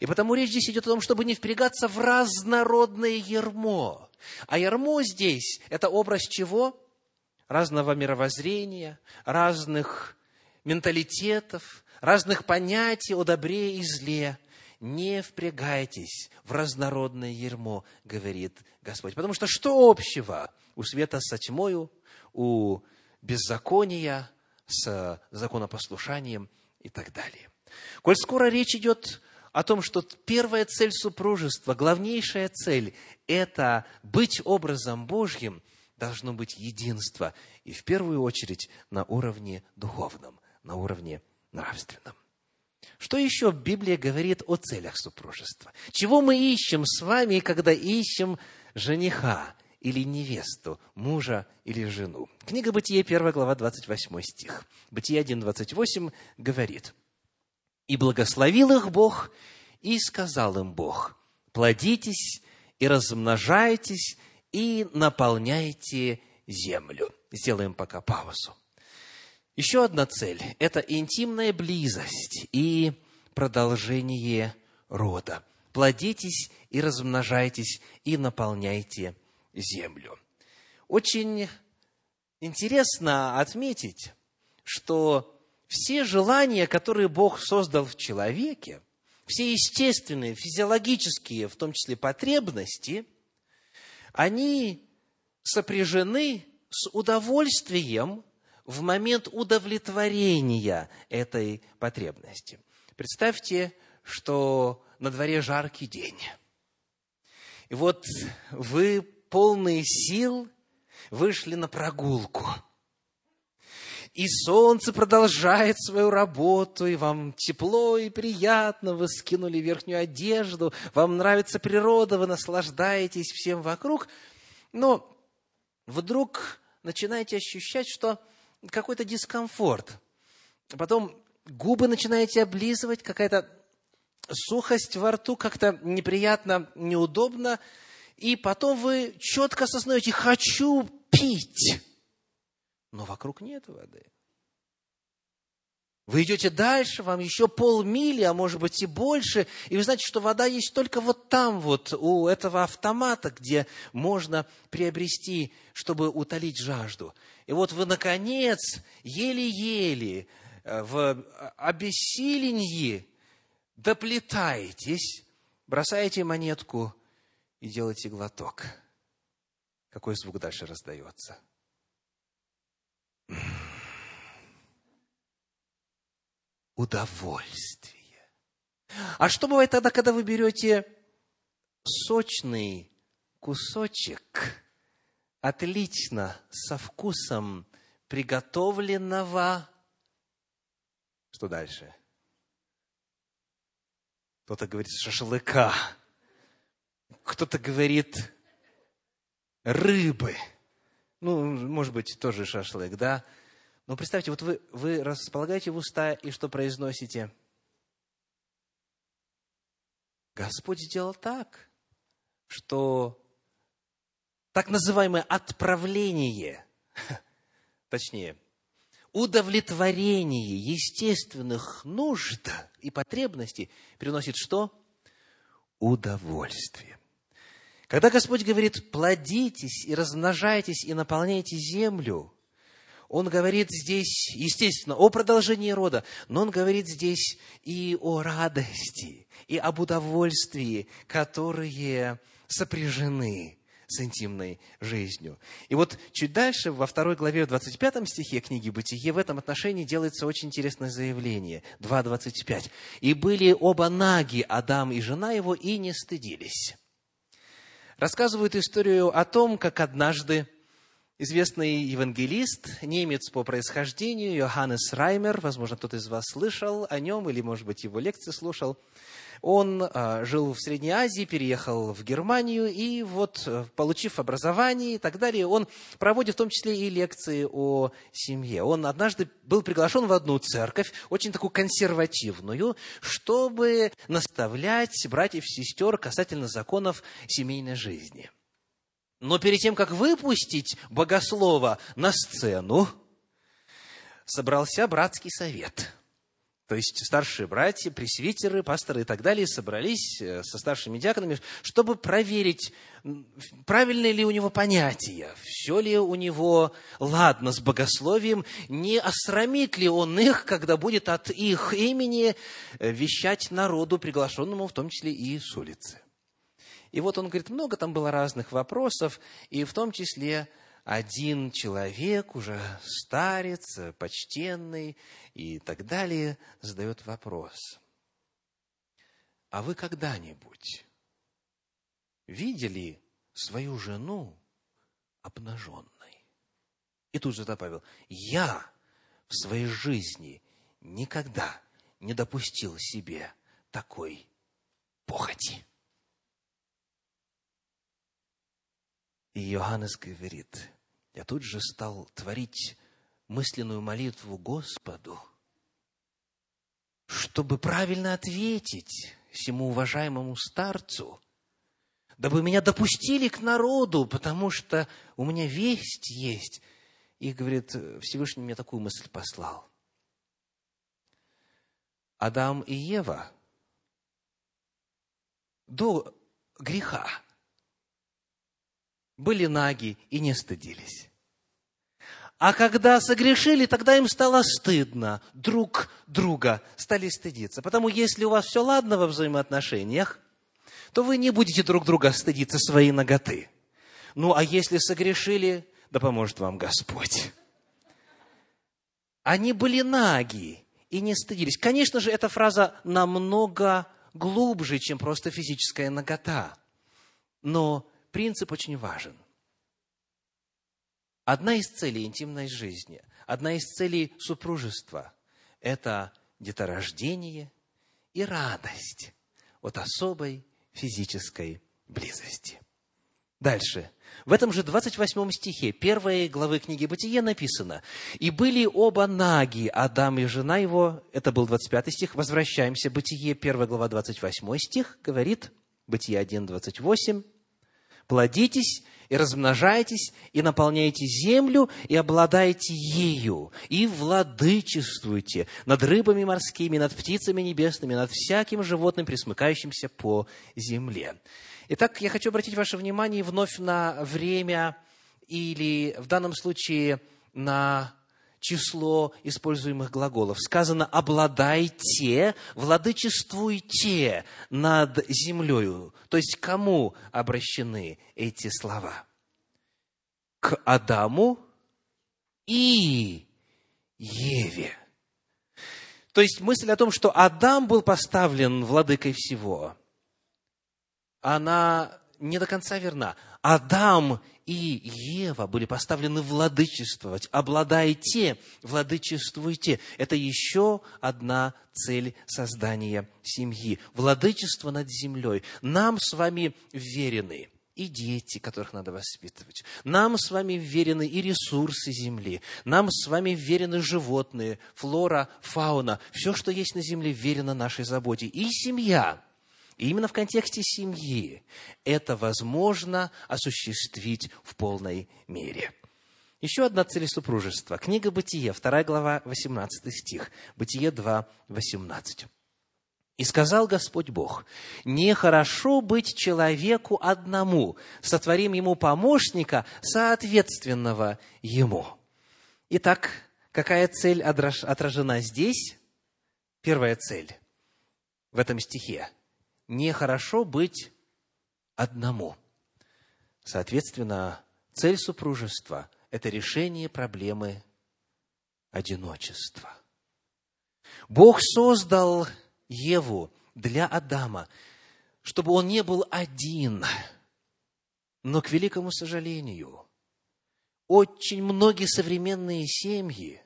И потому речь здесь идет о том, чтобы не впрягаться в разнородное ермо. А ермо здесь – это образ чего? Разного мировоззрения, разных менталитетов, разных понятий о добре и зле – не впрягайтесь в разнородное ермо, говорит Господь. Потому что что общего у света со тьмою, у беззакония с законопослушанием и так далее. Коль скоро речь идет о том, что первая цель супружества, главнейшая цель – это быть образом Божьим, должно быть единство, и в первую очередь на уровне духовном, на уровне нравственном. Что еще Библия говорит о целях супружества? Чего мы ищем с вами, когда ищем жениха или невесту, мужа или жену? Книга Бытие, 1 глава, 28 стих. Бытие 1, 28 говорит. «И благословил их Бог, и сказал им Бог, плодитесь и размножайтесь, и наполняйте землю». Сделаем пока паузу. Еще одна цель – это интимная близость и продолжение рода. Плодитесь и размножайтесь, и наполняйте землю. Очень интересно отметить, что все желания, которые Бог создал в человеке, все естественные, физиологические, в том числе потребности, они сопряжены с удовольствием в момент удовлетворения этой потребности. Представьте, что на дворе жаркий день. И вот вы полные сил вышли на прогулку. и солнце продолжает свою работу, и вам тепло и приятно, вы скинули верхнюю одежду, вам нравится природа, вы наслаждаетесь всем вокруг, но вдруг начинаете ощущать, что какой-то дискомфорт. Потом губы начинаете облизывать, какая-то сухость во рту, как-то неприятно, неудобно. И потом вы четко осознаете, хочу пить. Но вокруг нет воды. Вы идете дальше, вам еще полмили, а может быть и больше, и вы знаете, что вода есть только вот там, вот у этого автомата, где можно приобрести, чтобы утолить жажду. И вот вы, наконец, еле-еле, э, в обессилении доплетаетесь, бросаете монетку и делаете глоток. Какой звук дальше раздается? Удовольствие. А что бывает тогда, когда вы берете сочный кусочек, отлично, со вкусом приготовленного... Что дальше? Кто-то говорит шашлыка, кто-то говорит рыбы. Ну, может быть, тоже шашлык, да? Но представьте, вот вы, вы располагаете в уста и что произносите? Господь сделал так, что так называемое отправление, точнее, удовлетворение естественных нужд и потребностей приносит что? Удовольствие. Когда Господь говорит, плодитесь и размножайтесь и наполняйте землю, Он говорит здесь, естественно, о продолжении рода, но Он говорит здесь и о радости, и об удовольствии, которые сопряжены с интимной жизнью. И вот чуть дальше, во второй главе, в 25 стихе книги «Бытие» в этом отношении делается очень интересное заявление. 2.25. «И были оба наги, Адам и жена его, и не стыдились». Рассказывают историю о том, как однажды известный евангелист, немец по происхождению, Йоханнес Раймер, возможно, кто-то из вас слышал о нем, или, может быть, его лекции слушал – он а, жил в Средней Азии, переехал в Германию, и вот, э, получив образование и так далее, он проводит в том числе и лекции о семье. Он однажды был приглашен в одну церковь, очень такую консервативную, чтобы наставлять братьев и сестер касательно законов семейной жизни. Но перед тем, как выпустить богослова на сцену, собрался братский совет – то есть старшие братья, пресвитеры, пасторы и так далее собрались э, со старшими диаконами, чтобы проверить, правильные ли у него понятия, все ли у него ладно с богословием, не осрамит ли он их, когда будет от их имени э, вещать народу, приглашенному в том числе и с улицы. И вот он говорит, много там было разных вопросов, и в том числе один человек, уже старец, почтенный и так далее, задает вопрос. А вы когда-нибудь видели свою жену обнаженной? И тут же добавил, я в своей жизни никогда не допустил себе такой похоти. И Иоаннес говорит, я тут же стал творить мысленную молитву Господу, чтобы правильно ответить всему уважаемому старцу, дабы меня допустили к народу, потому что у меня весть есть. И, говорит, Всевышний мне такую мысль послал. Адам и Ева до греха были наги и не стыдились. А когда согрешили, тогда им стало стыдно друг друга, стали стыдиться. Потому если у вас все ладно во взаимоотношениях, то вы не будете друг друга стыдиться своей ноготы. Ну, а если согрешили, да поможет вам Господь. Они были наги и не стыдились. Конечно же, эта фраза намного глубже, чем просто физическая нагота. Но принцип очень важен. Одна из целей интимной жизни, одна из целей супружества – это деторождение и радость от особой физической близости. Дальше. В этом же 28 стихе первой главы книги «Бытие» написано, «И были оба наги, Адам и жена его». Это был 25 стих. Возвращаемся. «Бытие», 1 глава, 28 стих, говорит, «Бытие 1, 28». «Плодитесь и размножайтесь, и наполняйте землю, и обладайте ею, и владычествуйте над рыбами морскими, над птицами небесными, над всяким животным, присмыкающимся по земле». Итак, я хочу обратить ваше внимание вновь на время или в данном случае на число используемых глаголов. Сказано «обладайте», «владычествуйте над землею». То есть, кому обращены эти слова? К Адаму и Еве. То есть, мысль о том, что Адам был поставлен владыкой всего, она не до конца верна. Адам и Ева были поставлены владычествовать. Обладайте, владычествуйте. Это еще одна цель создания семьи. Владычество над землей. Нам с вами верены и дети, которых надо воспитывать. Нам с вами верены и ресурсы земли. Нам с вами верены животные, флора, фауна. Все, что есть на земле, верено нашей заботе. И семья – и именно в контексте семьи это возможно осуществить в полной мере. Еще одна цель супружества. Книга Бытие, 2 глава, 18 стих. Бытие 2, 18. «И сказал Господь Бог, нехорошо быть человеку одному, сотворим ему помощника, соответственного ему». Итак, какая цель отражена здесь? Первая цель в этом стихе – нехорошо быть одному. Соответственно, цель супружества – это решение проблемы одиночества. Бог создал Еву для Адама, чтобы он не был один. Но, к великому сожалению, очень многие современные семьи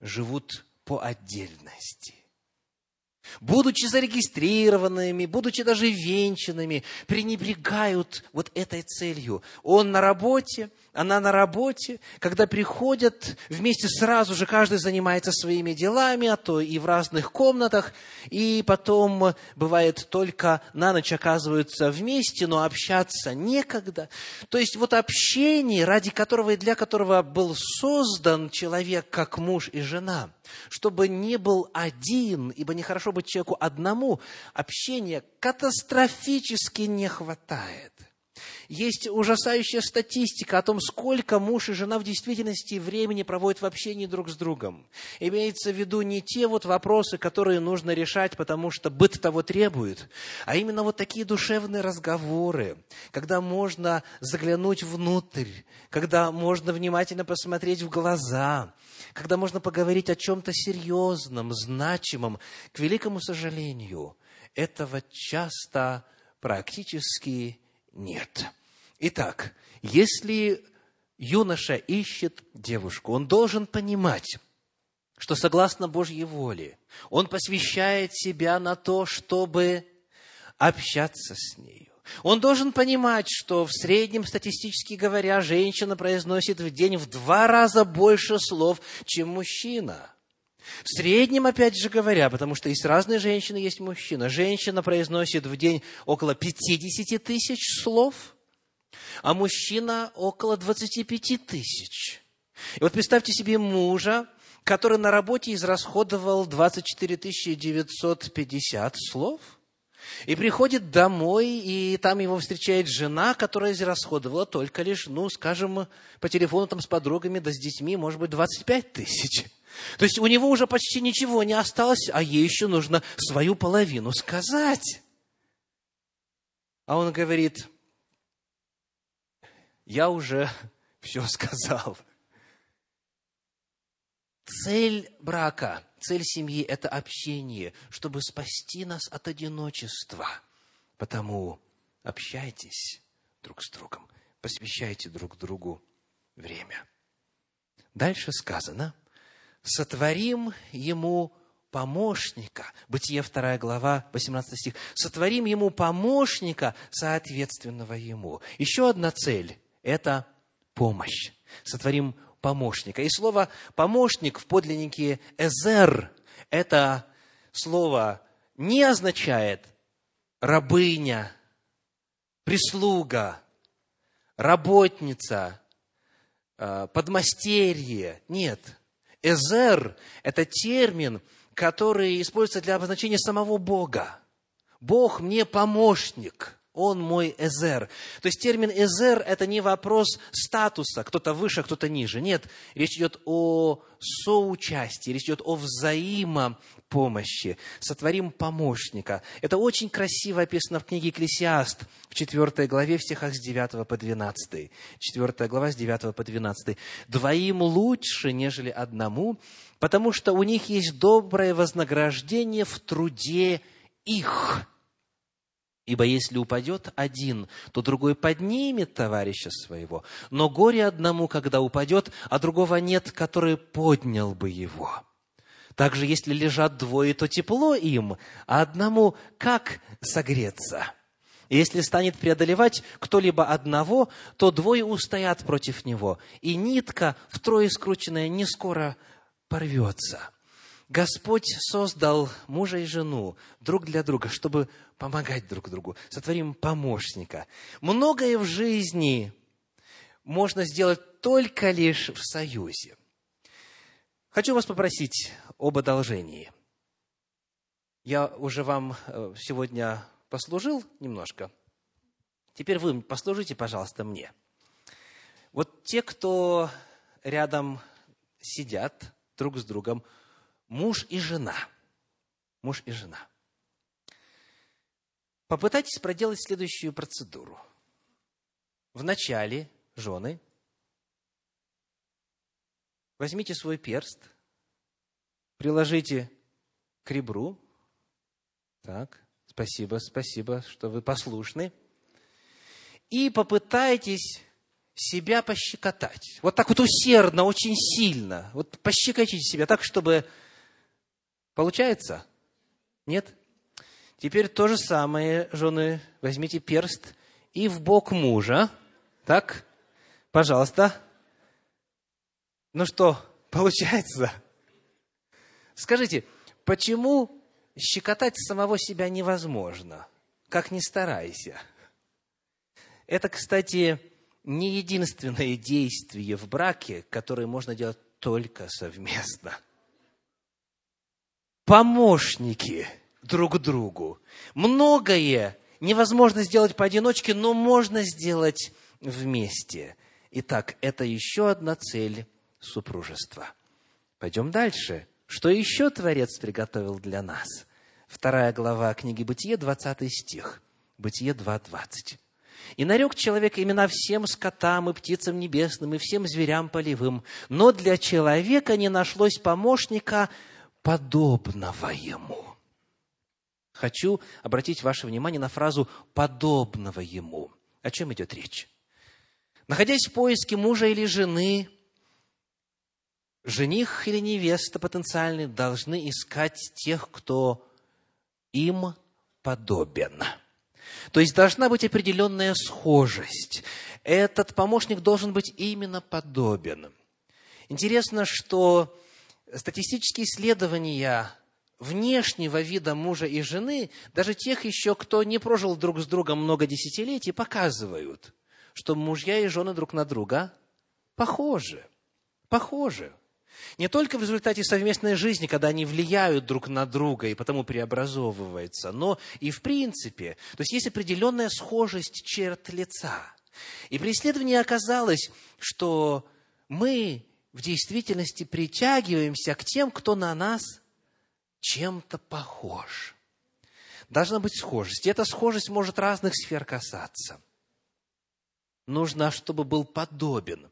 живут по отдельности будучи зарегистрированными, будучи даже венчанными, пренебрегают вот этой целью. Он на работе, она на работе, когда приходят, вместе сразу же каждый занимается своими делами, а то и в разных комнатах, и потом, бывает, только на ночь оказываются вместе, но общаться некогда. То есть вот общение, ради которого и для которого был создан человек как муж и жена, чтобы не был один, ибо нехорошо быть человеку одному, общения катастрофически не хватает – есть ужасающая статистика о том, сколько муж и жена в действительности времени проводят в общении друг с другом. Имеется в виду не те вот вопросы, которые нужно решать, потому что быт того требует, а именно вот такие душевные разговоры, когда можно заглянуть внутрь, когда можно внимательно посмотреть в глаза, когда можно поговорить о чем-то серьезном, значимом. К великому сожалению, этого часто практически нет. Итак, если юноша ищет девушку, он должен понимать, что согласно Божьей воле, он посвящает себя на то, чтобы общаться с нею. Он должен понимать, что в среднем, статистически говоря, женщина произносит в день в два раза больше слов, чем мужчина. В среднем, опять же говоря, потому что есть разные женщины, есть мужчина. Женщина произносит в день около 50 тысяч слов, а мужчина около 25 тысяч. И вот представьте себе мужа, который на работе израсходовал 24 950 слов – и приходит домой, и там его встречает жена, которая израсходовала только лишь, ну, скажем, по телефону там с подругами, да с детьми, может быть, 25 тысяч. То есть у него уже почти ничего не осталось, а ей еще нужно свою половину сказать. А он говорит, я уже все сказал. Цель брака, цель семьи – это общение, чтобы спасти нас от одиночества. Потому общайтесь друг с другом, посвящайте друг другу время. Дальше сказано, сотворим ему помощника. Бытие 2 глава, 18 стих. Сотворим ему помощника, соответственного ему. Еще одна цель – это помощь. Сотворим помощника. И слово «помощник» в подлиннике «эзер» – это слово не означает рабыня, прислуга, работница, подмастерье. Нет. Эзер – это термин, который используется для обозначения самого Бога. Бог мне помощник. Он мой эзер. То есть термин эзер – это не вопрос статуса, кто-то выше, кто-то ниже. Нет, речь идет о соучастии, речь идет о взаимопомощи. Сотворим помощника. Это очень красиво описано в книге «Экклесиаст» в 4 главе, в стихах с 9 по 12. 4 глава с 9 по 12. «Двоим лучше, нежели одному, потому что у них есть доброе вознаграждение в труде их». Ибо если упадет один, то другой поднимет товарища своего. Но горе одному, когда упадет, а другого нет, который поднял бы его. Также, если лежат двое, то тепло им, а одному как согреться? Если станет преодолевать кто-либо одного, то двое устоят против него, и нитка, втрое скрученная, не скоро порвется. Господь создал мужа и жену друг для друга, чтобы помогать друг другу. Сотворим помощника. Многое в жизни можно сделать только лишь в союзе. Хочу вас попросить об одолжении. Я уже вам э, сегодня послужил немножко. Теперь вы послужите, пожалуйста, мне. Вот те, кто рядом сидят друг с другом, муж и жена. Муж и жена. Попытайтесь проделать следующую процедуру. Вначале, жены, возьмите свой перст, приложите к ребру. Так, спасибо, спасибо, что вы послушны. И попытайтесь себя пощекотать. Вот так вот усердно, очень сильно. Вот пощекочите себя так, чтобы Получается? Нет? Теперь то же самое, жены, возьмите перст и в бок мужа. Так? Пожалуйста. Ну что, получается? Скажите, почему щекотать самого себя невозможно? Как ни старайся. Это, кстати, не единственное действие в браке, которое можно делать только совместно – помощники друг другу. Многое невозможно сделать поодиночке, но можно сделать вместе. Итак, это еще одна цель супружества. Пойдем дальше. Что еще Творец приготовил для нас? Вторая глава книги Бытие, 20 стих. Бытие 2.20. «И нарек человек имена всем скотам и птицам небесным, и всем зверям полевым, но для человека не нашлось помощника, подобного ему. Хочу обратить ваше внимание на фразу «подобного ему». О чем идет речь? Находясь в поиске мужа или жены, жених или невеста потенциальный должны искать тех, кто им подобен. То есть должна быть определенная схожесть. Этот помощник должен быть именно подобен. Интересно, что статистические исследования внешнего вида мужа и жены, даже тех еще, кто не прожил друг с другом много десятилетий, показывают, что мужья и жены друг на друга похожи. Похожи. Не только в результате совместной жизни, когда они влияют друг на друга и потому преобразовываются, но и в принципе. То есть есть определенная схожесть черт лица. И при исследовании оказалось, что мы в действительности притягиваемся к тем, кто на нас чем-то похож. Должна быть схожесть. И эта схожесть может разных сфер касаться. Нужно, чтобы был подобен.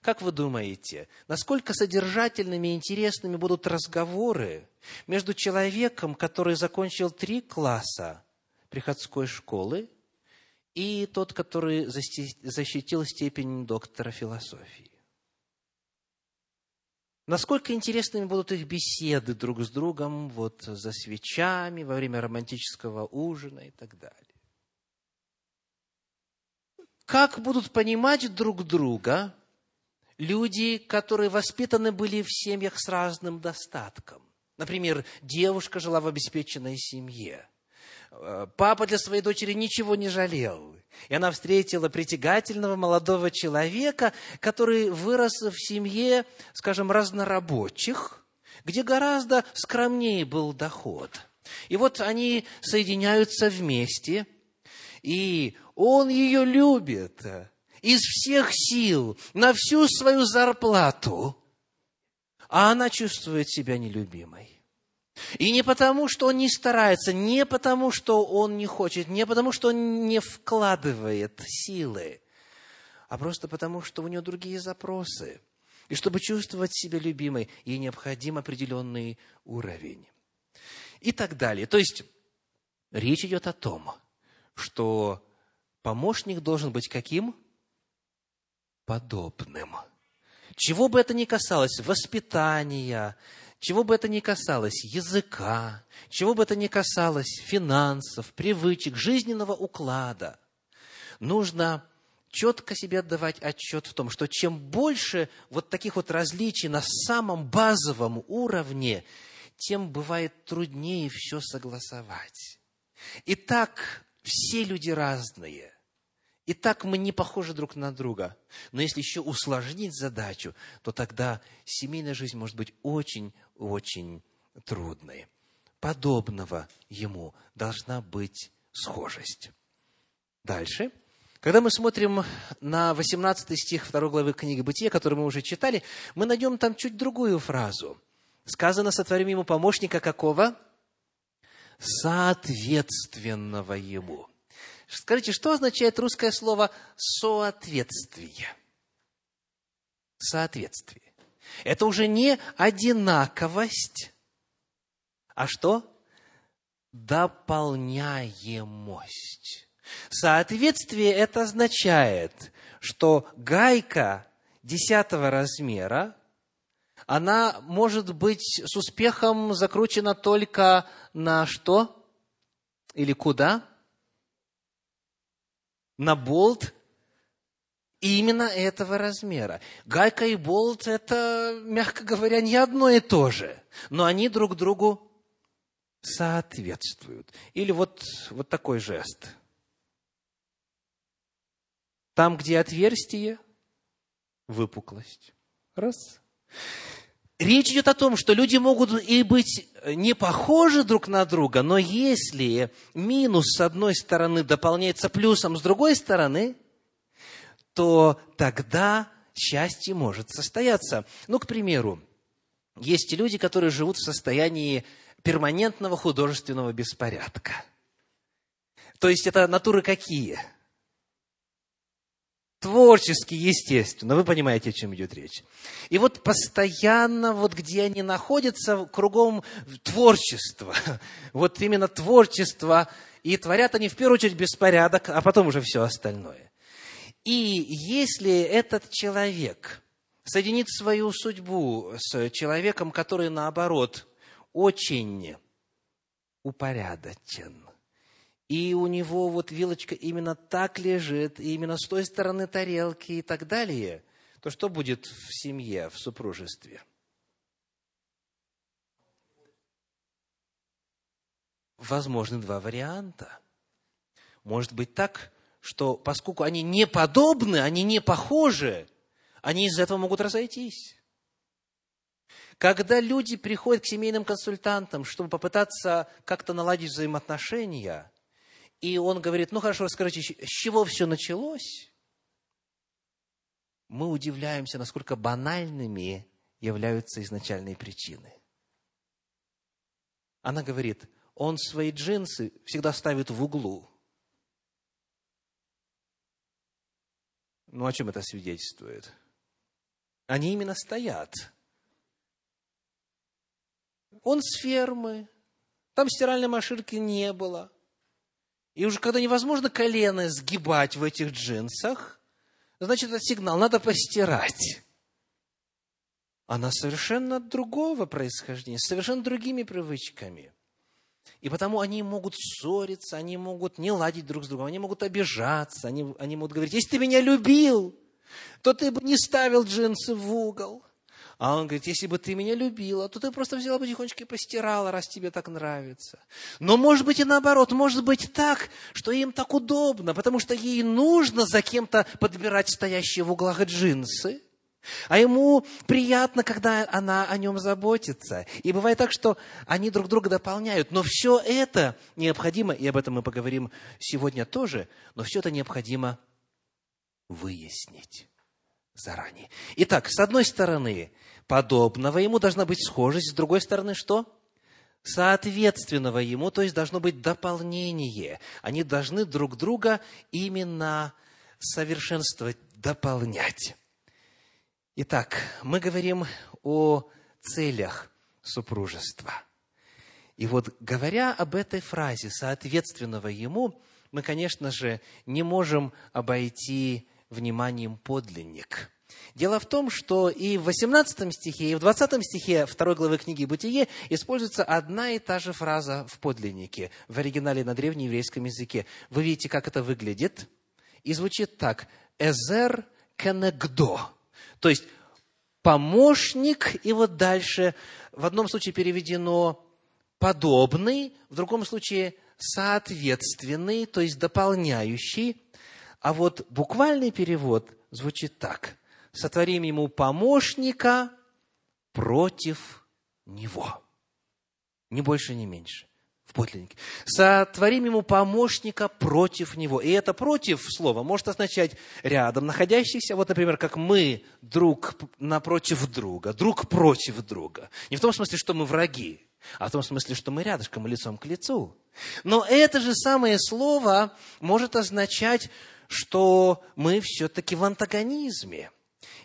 Как вы думаете, насколько содержательными и интересными будут разговоры между человеком, который закончил три класса приходской школы, и тот, который защитил степень доктора философии? Насколько интересными будут их беседы друг с другом вот за свечами, во время романтического ужина и так далее. Как будут понимать друг друга люди, которые воспитаны были в семьях с разным достатком. Например, девушка жила в обеспеченной семье. Папа для своей дочери ничего не жалел. И она встретила притягательного молодого человека, который вырос в семье, скажем, разнорабочих, где гораздо скромнее был доход. И вот они соединяются вместе, и он ее любит из всех сил, на всю свою зарплату, а она чувствует себя нелюбимой. И не потому, что он не старается, не потому, что он не хочет, не потому, что он не вкладывает силы, а просто потому, что у него другие запросы. И чтобы чувствовать себя любимой, ей необходим определенный уровень. И так далее. То есть, речь идет о том, что помощник должен быть каким? Подобным. Чего бы это ни касалось, воспитания, чего бы это ни касалось, языка, чего бы это ни касалось, финансов, привычек, жизненного уклада, нужно четко себе отдавать отчет в том, что чем больше вот таких вот различий на самом базовом уровне, тем бывает труднее все согласовать. Итак, все люди разные. И так мы не похожи друг на друга. Но если еще усложнить задачу, то тогда семейная жизнь может быть очень-очень трудной. Подобного ему должна быть схожесть. Дальше. Когда мы смотрим на 18 стих 2 главы книги Бытия, который мы уже читали, мы найдем там чуть другую фразу. Сказано, сотворим ему помощника какого? Соответственного ему. Скажите, что означает русское слово «соответствие»? Соответствие. Это уже не одинаковость, а что? Дополняемость. Соответствие это означает, что гайка десятого размера, она может быть с успехом закручена только на что? Или куда? На болт именно этого размера. Гайка и болт – это, мягко говоря, не одно и то же, но они друг другу соответствуют. Или вот, вот такой жест. Там, где отверстие, выпуклость. Раз. Речь идет о том, что люди могут и быть не похожи друг на друга, но если минус с одной стороны дополняется плюсом с другой стороны, то тогда счастье может состояться. Ну, к примеру, есть люди, которые живут в состоянии перманентного художественного беспорядка. То есть это натуры какие? Творчески, естественно. Вы понимаете, о чем идет речь. И вот постоянно, вот где они находятся, кругом творчество. Вот именно творчество. И творят они в первую очередь беспорядок, а потом уже все остальное. И если этот человек соединит свою судьбу с человеком, который, наоборот, очень упорядочен, и у него вот вилочка именно так лежит, и именно с той стороны тарелки и так далее, то что будет в семье, в супружестве? Возможны два варианта. Может быть так, что поскольку они не подобны, они не похожи, они из-за этого могут разойтись. Когда люди приходят к семейным консультантам, чтобы попытаться как-то наладить взаимоотношения, и он говорит, ну хорошо, расскажите, с чего все началось? Мы удивляемся, насколько банальными являются изначальные причины. Она говорит, он свои джинсы всегда ставит в углу. Ну, о чем это свидетельствует? Они именно стоят. Он с фермы, там стиральной машинки не было. И уже когда невозможно колено сгибать в этих джинсах, значит, это сигнал, надо постирать. она совершенно другого происхождения, совершенно другими привычками. И потому они могут ссориться, они могут не ладить друг с другом, они могут обижаться, они, они могут говорить, если ты меня любил, то ты бы не ставил джинсы в угол. А он говорит, если бы ты меня любила, то ты просто взяла бы тихонечко и постирала, раз тебе так нравится. Но может быть и наоборот, может быть так, что им так удобно, потому что ей нужно за кем-то подбирать стоящие в углах джинсы. А ему приятно, когда она о нем заботится. И бывает так, что они друг друга дополняют. Но все это необходимо, и об этом мы поговорим сегодня тоже, но все это необходимо выяснить заранее. Итак, с одной стороны, подобного ему должна быть схожесть, с другой стороны, что? Соответственного ему, то есть должно быть дополнение. Они должны друг друга именно совершенствовать, дополнять. Итак, мы говорим о целях супружества. И вот говоря об этой фразе, соответственного ему, мы, конечно же, не можем обойти вниманием подлинник. Дело в том, что и в 18 стихе, и в 20 стихе 2 главы книги «Бытие» используется одна и та же фраза в подлиннике, в оригинале на древнееврейском языке. Вы видите, как это выглядит? И звучит так. «Эзер кенегдо». То есть, помощник, и вот дальше в одном случае переведено подобный, в другом случае соответственный, то есть дополняющий. А вот буквальный перевод звучит так. Сотворим ему помощника против него. Ни больше, ни меньше. В подлиннике. Сотворим ему помощника против него. И это против слова может означать рядом находящихся, вот, например, как мы друг напротив друга, друг против друга. Не в том смысле, что мы враги, а в том смысле, что мы рядышком, лицом к лицу. Но это же самое слово может означать что мы все-таки в антагонизме.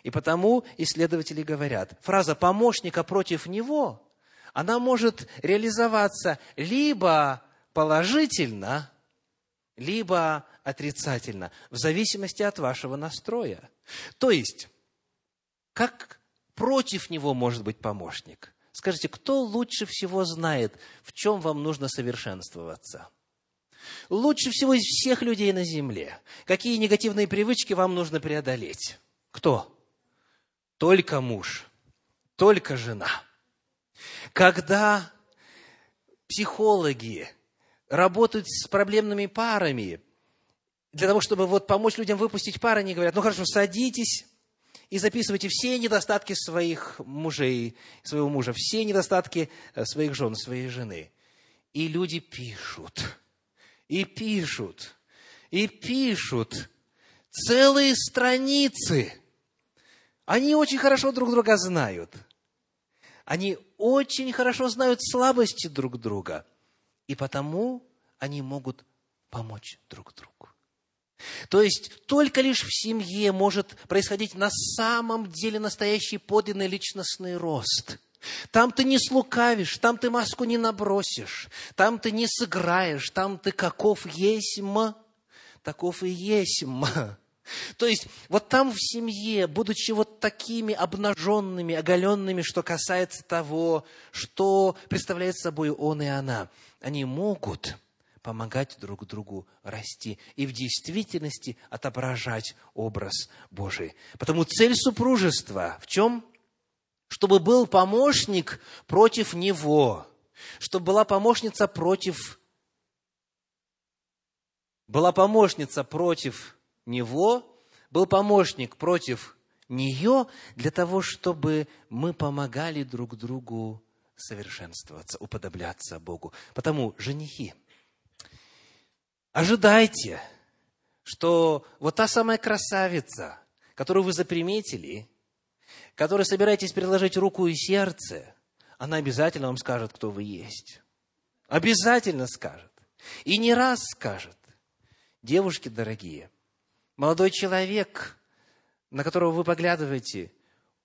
И потому исследователи говорят, фраза «помощника против него», она может реализоваться либо положительно, либо отрицательно, в зависимости от вашего настроя. То есть, как против него может быть помощник? Скажите, кто лучше всего знает, в чем вам нужно совершенствоваться? Лучше всего из всех людей на земле. Какие негативные привычки вам нужно преодолеть? Кто? Только муж, только жена. Когда психологи работают с проблемными парами, для того, чтобы вот помочь людям выпустить пар, они говорят, ну хорошо, садитесь и записывайте все недостатки своих мужей, своего мужа, все недостатки э, своих жен, своей жены. И люди пишут – и пишут, и пишут целые страницы. Они очень хорошо друг друга знают. Они очень хорошо знают слабости друг друга. И потому они могут помочь друг другу. То есть только лишь в семье может происходить на самом деле настоящий подлинный личностный рост – там ты не слукавишь, там ты маску не набросишь, там ты не сыграешь, там ты каков есмь, таков и есмь. То есть, вот там в семье, будучи вот такими обнаженными, оголенными, что касается того, что представляет собой он и она, они могут помогать друг другу расти и в действительности отображать образ Божий. Потому цель супружества в чем? чтобы был помощник против него, чтобы была помощница против была помощница против него, был помощник против нее, для того, чтобы мы помогали друг другу совершенствоваться, уподобляться Богу. Потому, женихи, ожидайте, что вот та самая красавица, которую вы заприметили, которой собираетесь приложить руку и сердце, она обязательно вам скажет, кто вы есть. Обязательно скажет. И не раз скажет. Девушки дорогие, молодой человек, на которого вы поглядываете,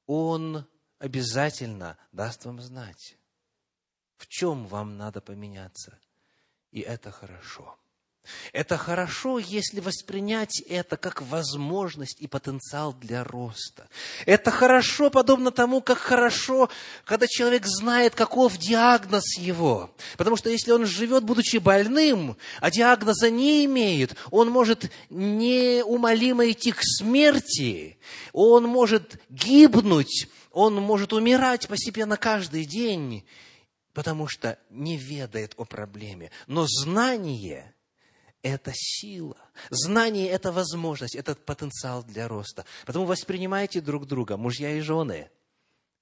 он обязательно даст вам знать, в чем вам надо поменяться. И это хорошо. Это хорошо, если воспринять это как возможность и потенциал для роста. Это хорошо, подобно тому, как хорошо, когда человек знает, каков диагноз его. Потому что если он живет, будучи больным, а диагноза не имеет, он может неумолимо идти к смерти, он может гибнуть, он может умирать постепенно каждый день, потому что не ведает о проблеме. Но знание – это сила. Знание – это возможность, это потенциал для роста. Потому воспринимайте друг друга, мужья и жены,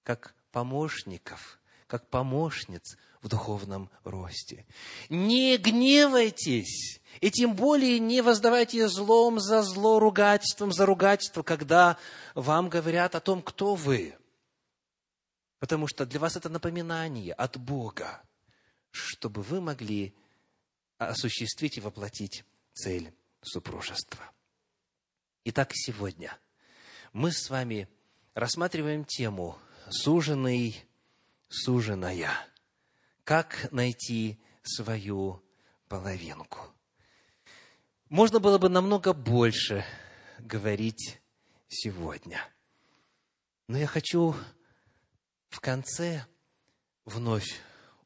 как помощников, как помощниц в духовном росте. Не гневайтесь, и тем более не воздавайте злом за зло, ругательством за ругательство, когда вам говорят о том, кто вы. Потому что для вас это напоминание от Бога, чтобы вы могли осуществить и воплотить цель супружества. Итак, сегодня мы с вами рассматриваем тему «Суженый, суженая». Как найти свою половинку? Можно было бы намного больше говорить сегодня. Но я хочу в конце вновь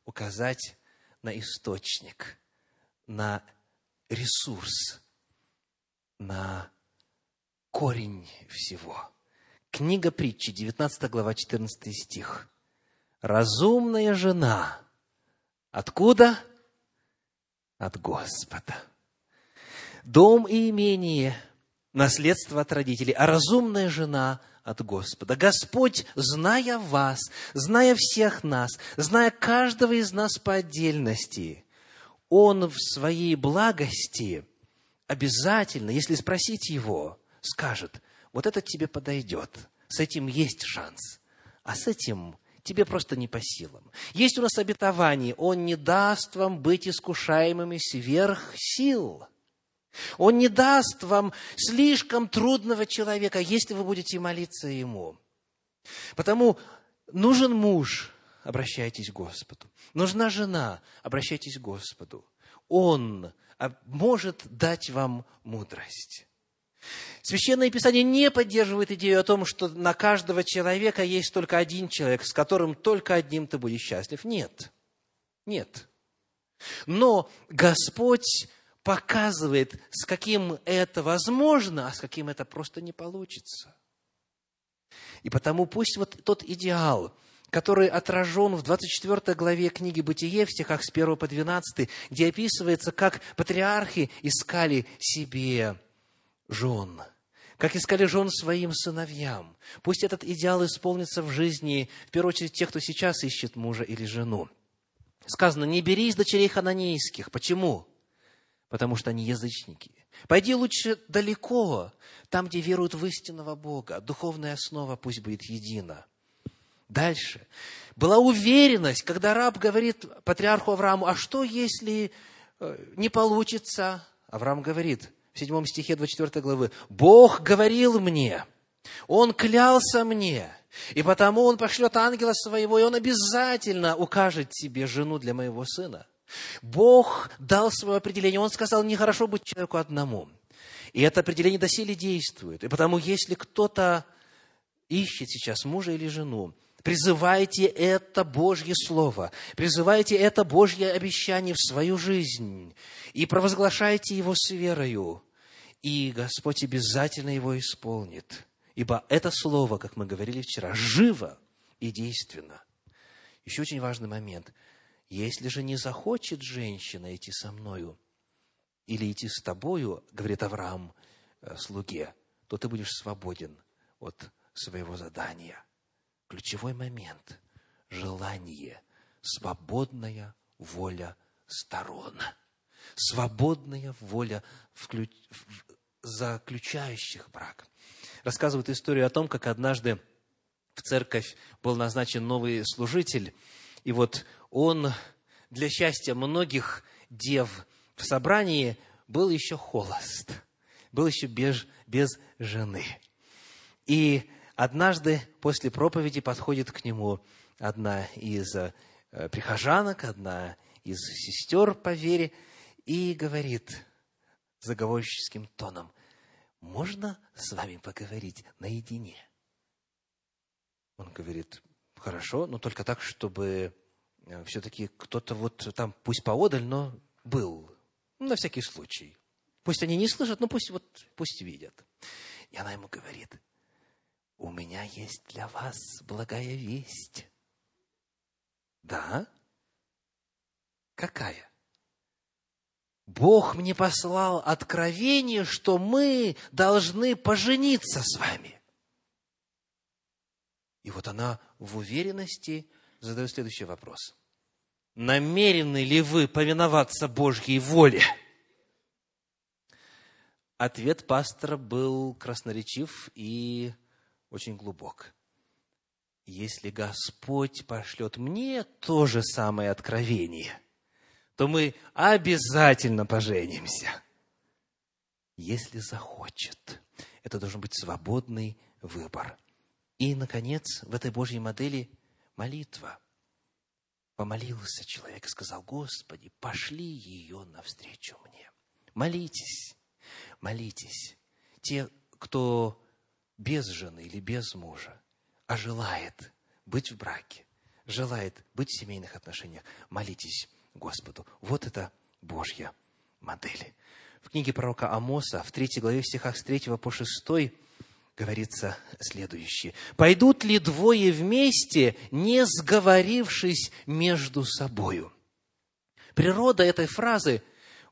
указать на источник – на ресурс, на корень всего. Книга притчи, 19 глава, 14 стих. Разумная жена. Откуда? От Господа. Дом и имение – наследство от родителей, а разумная жена – от Господа. Господь, зная вас, зная всех нас, зная каждого из нас по отдельности – он в своей благости обязательно, если спросить его, скажет, вот это тебе подойдет, с этим есть шанс, а с этим тебе просто не по силам. Есть у нас обетование, Он не даст вам быть искушаемыми сверх сил. Он не даст вам слишком трудного человека, если вы будете молиться Ему. Потому нужен муж, обращайтесь к Господу. Нужна жена, обращайтесь к Господу. Он может дать вам мудрость. Священное Писание не поддерживает идею о том, что на каждого человека есть только один человек, с которым только одним ты будешь счастлив. Нет. Нет. Но Господь показывает, с каким это возможно, а с каким это просто не получится. И потому пусть вот тот идеал, который отражен в 24 главе книги «Бытие» в стихах с 1 по 12, где описывается, как патриархи искали себе жен, как искали жен своим сыновьям. Пусть этот идеал исполнится в жизни, в первую очередь, тех, кто сейчас ищет мужа или жену. Сказано, не бери из дочерей хананейских. Почему? Потому что они язычники. Пойди лучше далеко, там, где веруют в истинного Бога. Духовная основа пусть будет едина. Дальше. Была уверенность, когда раб говорит патриарху Аврааму, а что, если э, не получится? Авраам говорит в 7 стихе 24 главы, Бог говорил мне, Он клялся мне, и потому Он пошлет ангела своего, и Он обязательно укажет тебе жену для моего сына. Бог дал свое определение. Он сказал, нехорошо быть человеку одному. И это определение доселе действует. И потому, если кто-то ищет сейчас мужа или жену, Призывайте это Божье Слово, призывайте это Божье обещание в свою жизнь и провозглашайте его с верою. И Господь обязательно его исполнит. Ибо это Слово, как мы говорили вчера, живо и действенно. Еще очень важный момент. Если же не захочет женщина идти со мною или идти с тобою, говорит Авраам э, слуге, то ты будешь свободен от своего задания ключевой момент – желание, свободная воля сторон. Свободная воля вклю... заключающих брак. Рассказывают историю о том, как однажды в церковь был назначен новый служитель, и вот он для счастья многих дев в собрании был еще холост, был еще без, без жены. И Однажды после проповеди подходит к нему одна из э, прихожанок, одна из сестер по вере, и говорит, заговорческим тоном, можно с вами поговорить наедине? Он говорит, хорошо, но только так, чтобы э, все-таки кто-то вот там, пусть поодаль, но был, на всякий случай. Пусть они не слышат, но пусть вот пусть видят. И она ему говорит, у меня есть для вас благая весть. Да? Какая? Бог мне послал откровение, что мы должны пожениться с вами. И вот она в уверенности задает следующий вопрос. Намерены ли вы повиноваться Божьей воле? Ответ пастора был красноречив и очень глубок. Если Господь пошлет мне то же самое откровение, то мы обязательно поженимся. Если захочет. Это должен быть свободный выбор. И, наконец, в этой Божьей модели молитва. Помолился человек и сказал, Господи, пошли ее навстречу мне. Молитесь, молитесь. Те, кто без жены или без мужа, а желает быть в браке, желает быть в семейных отношениях, молитесь Господу. Вот это Божья модель. В книге пророка Амоса, в третьей главе, в стихах с 3 по 6, говорится следующее. «Пойдут ли двое вместе, не сговорившись между собою?» Природа этой фразы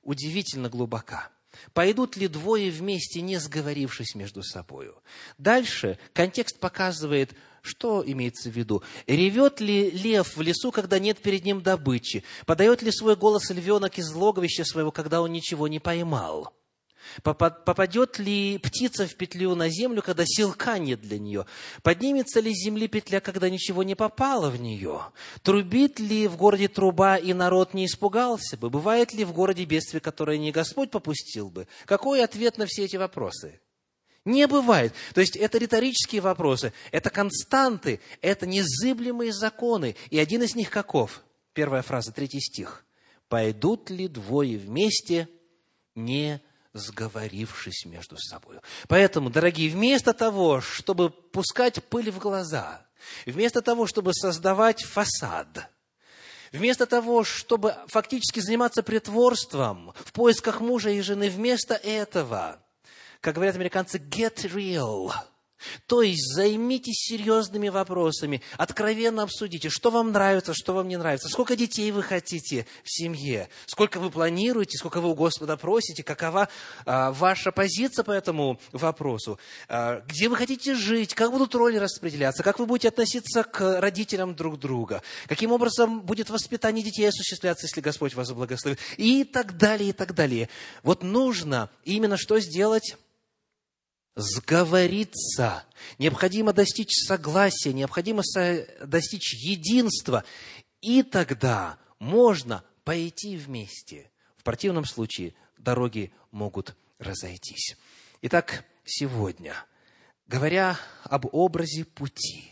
удивительно глубока. Пойдут ли двое вместе, не сговорившись между собою? Дальше контекст показывает, что имеется в виду. Ревет ли лев в лесу, когда нет перед ним добычи? Подает ли свой голос львенок из логовища своего, когда он ничего не поймал? Попадет ли птица в петлю на землю, когда силка нет для нее? Поднимется ли с земли петля, когда ничего не попало в нее? Трубит ли в городе труба, и народ не испугался бы? Бывает ли в городе бедствие, которое не Господь попустил бы? Какой ответ на все эти вопросы? Не бывает. То есть это риторические вопросы, это константы, это незыблемые законы. И один из них каков? Первая фраза, третий стих. «Пойдут ли двое вместе, не сговорившись между собой. Поэтому, дорогие, вместо того, чтобы пускать пыль в глаза, вместо того, чтобы создавать фасад, вместо того, чтобы фактически заниматься притворством в поисках мужа и жены, вместо этого, как говорят американцы, get real – то есть займитесь серьезными вопросами, откровенно обсудите, что вам нравится, что вам не нравится, сколько детей вы хотите в семье, сколько вы планируете, сколько вы у Господа просите, какова а, ваша позиция по этому вопросу, а, где вы хотите жить, как будут роли распределяться, как вы будете относиться к родителям друг друга, каким образом будет воспитание детей осуществляться, если Господь вас благословит, и так далее, и так далее. Вот нужно именно что сделать? Сговориться, необходимо достичь согласия, необходимо достичь единства, и тогда можно пойти вместе. В противном случае дороги могут разойтись. Итак, сегодня, говоря об образе пути,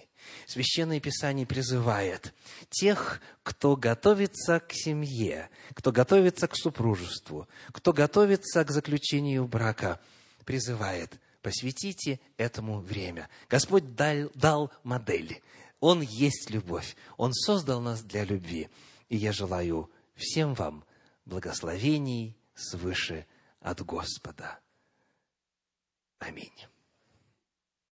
Священное Писание призывает тех, кто готовится к семье, кто готовится к супружеству, кто готовится к заключению брака, призывает – Посвятите этому время. Господь дал, дал модель. Он есть любовь. Он создал нас для любви. И я желаю всем вам благословений свыше от Господа. Аминь.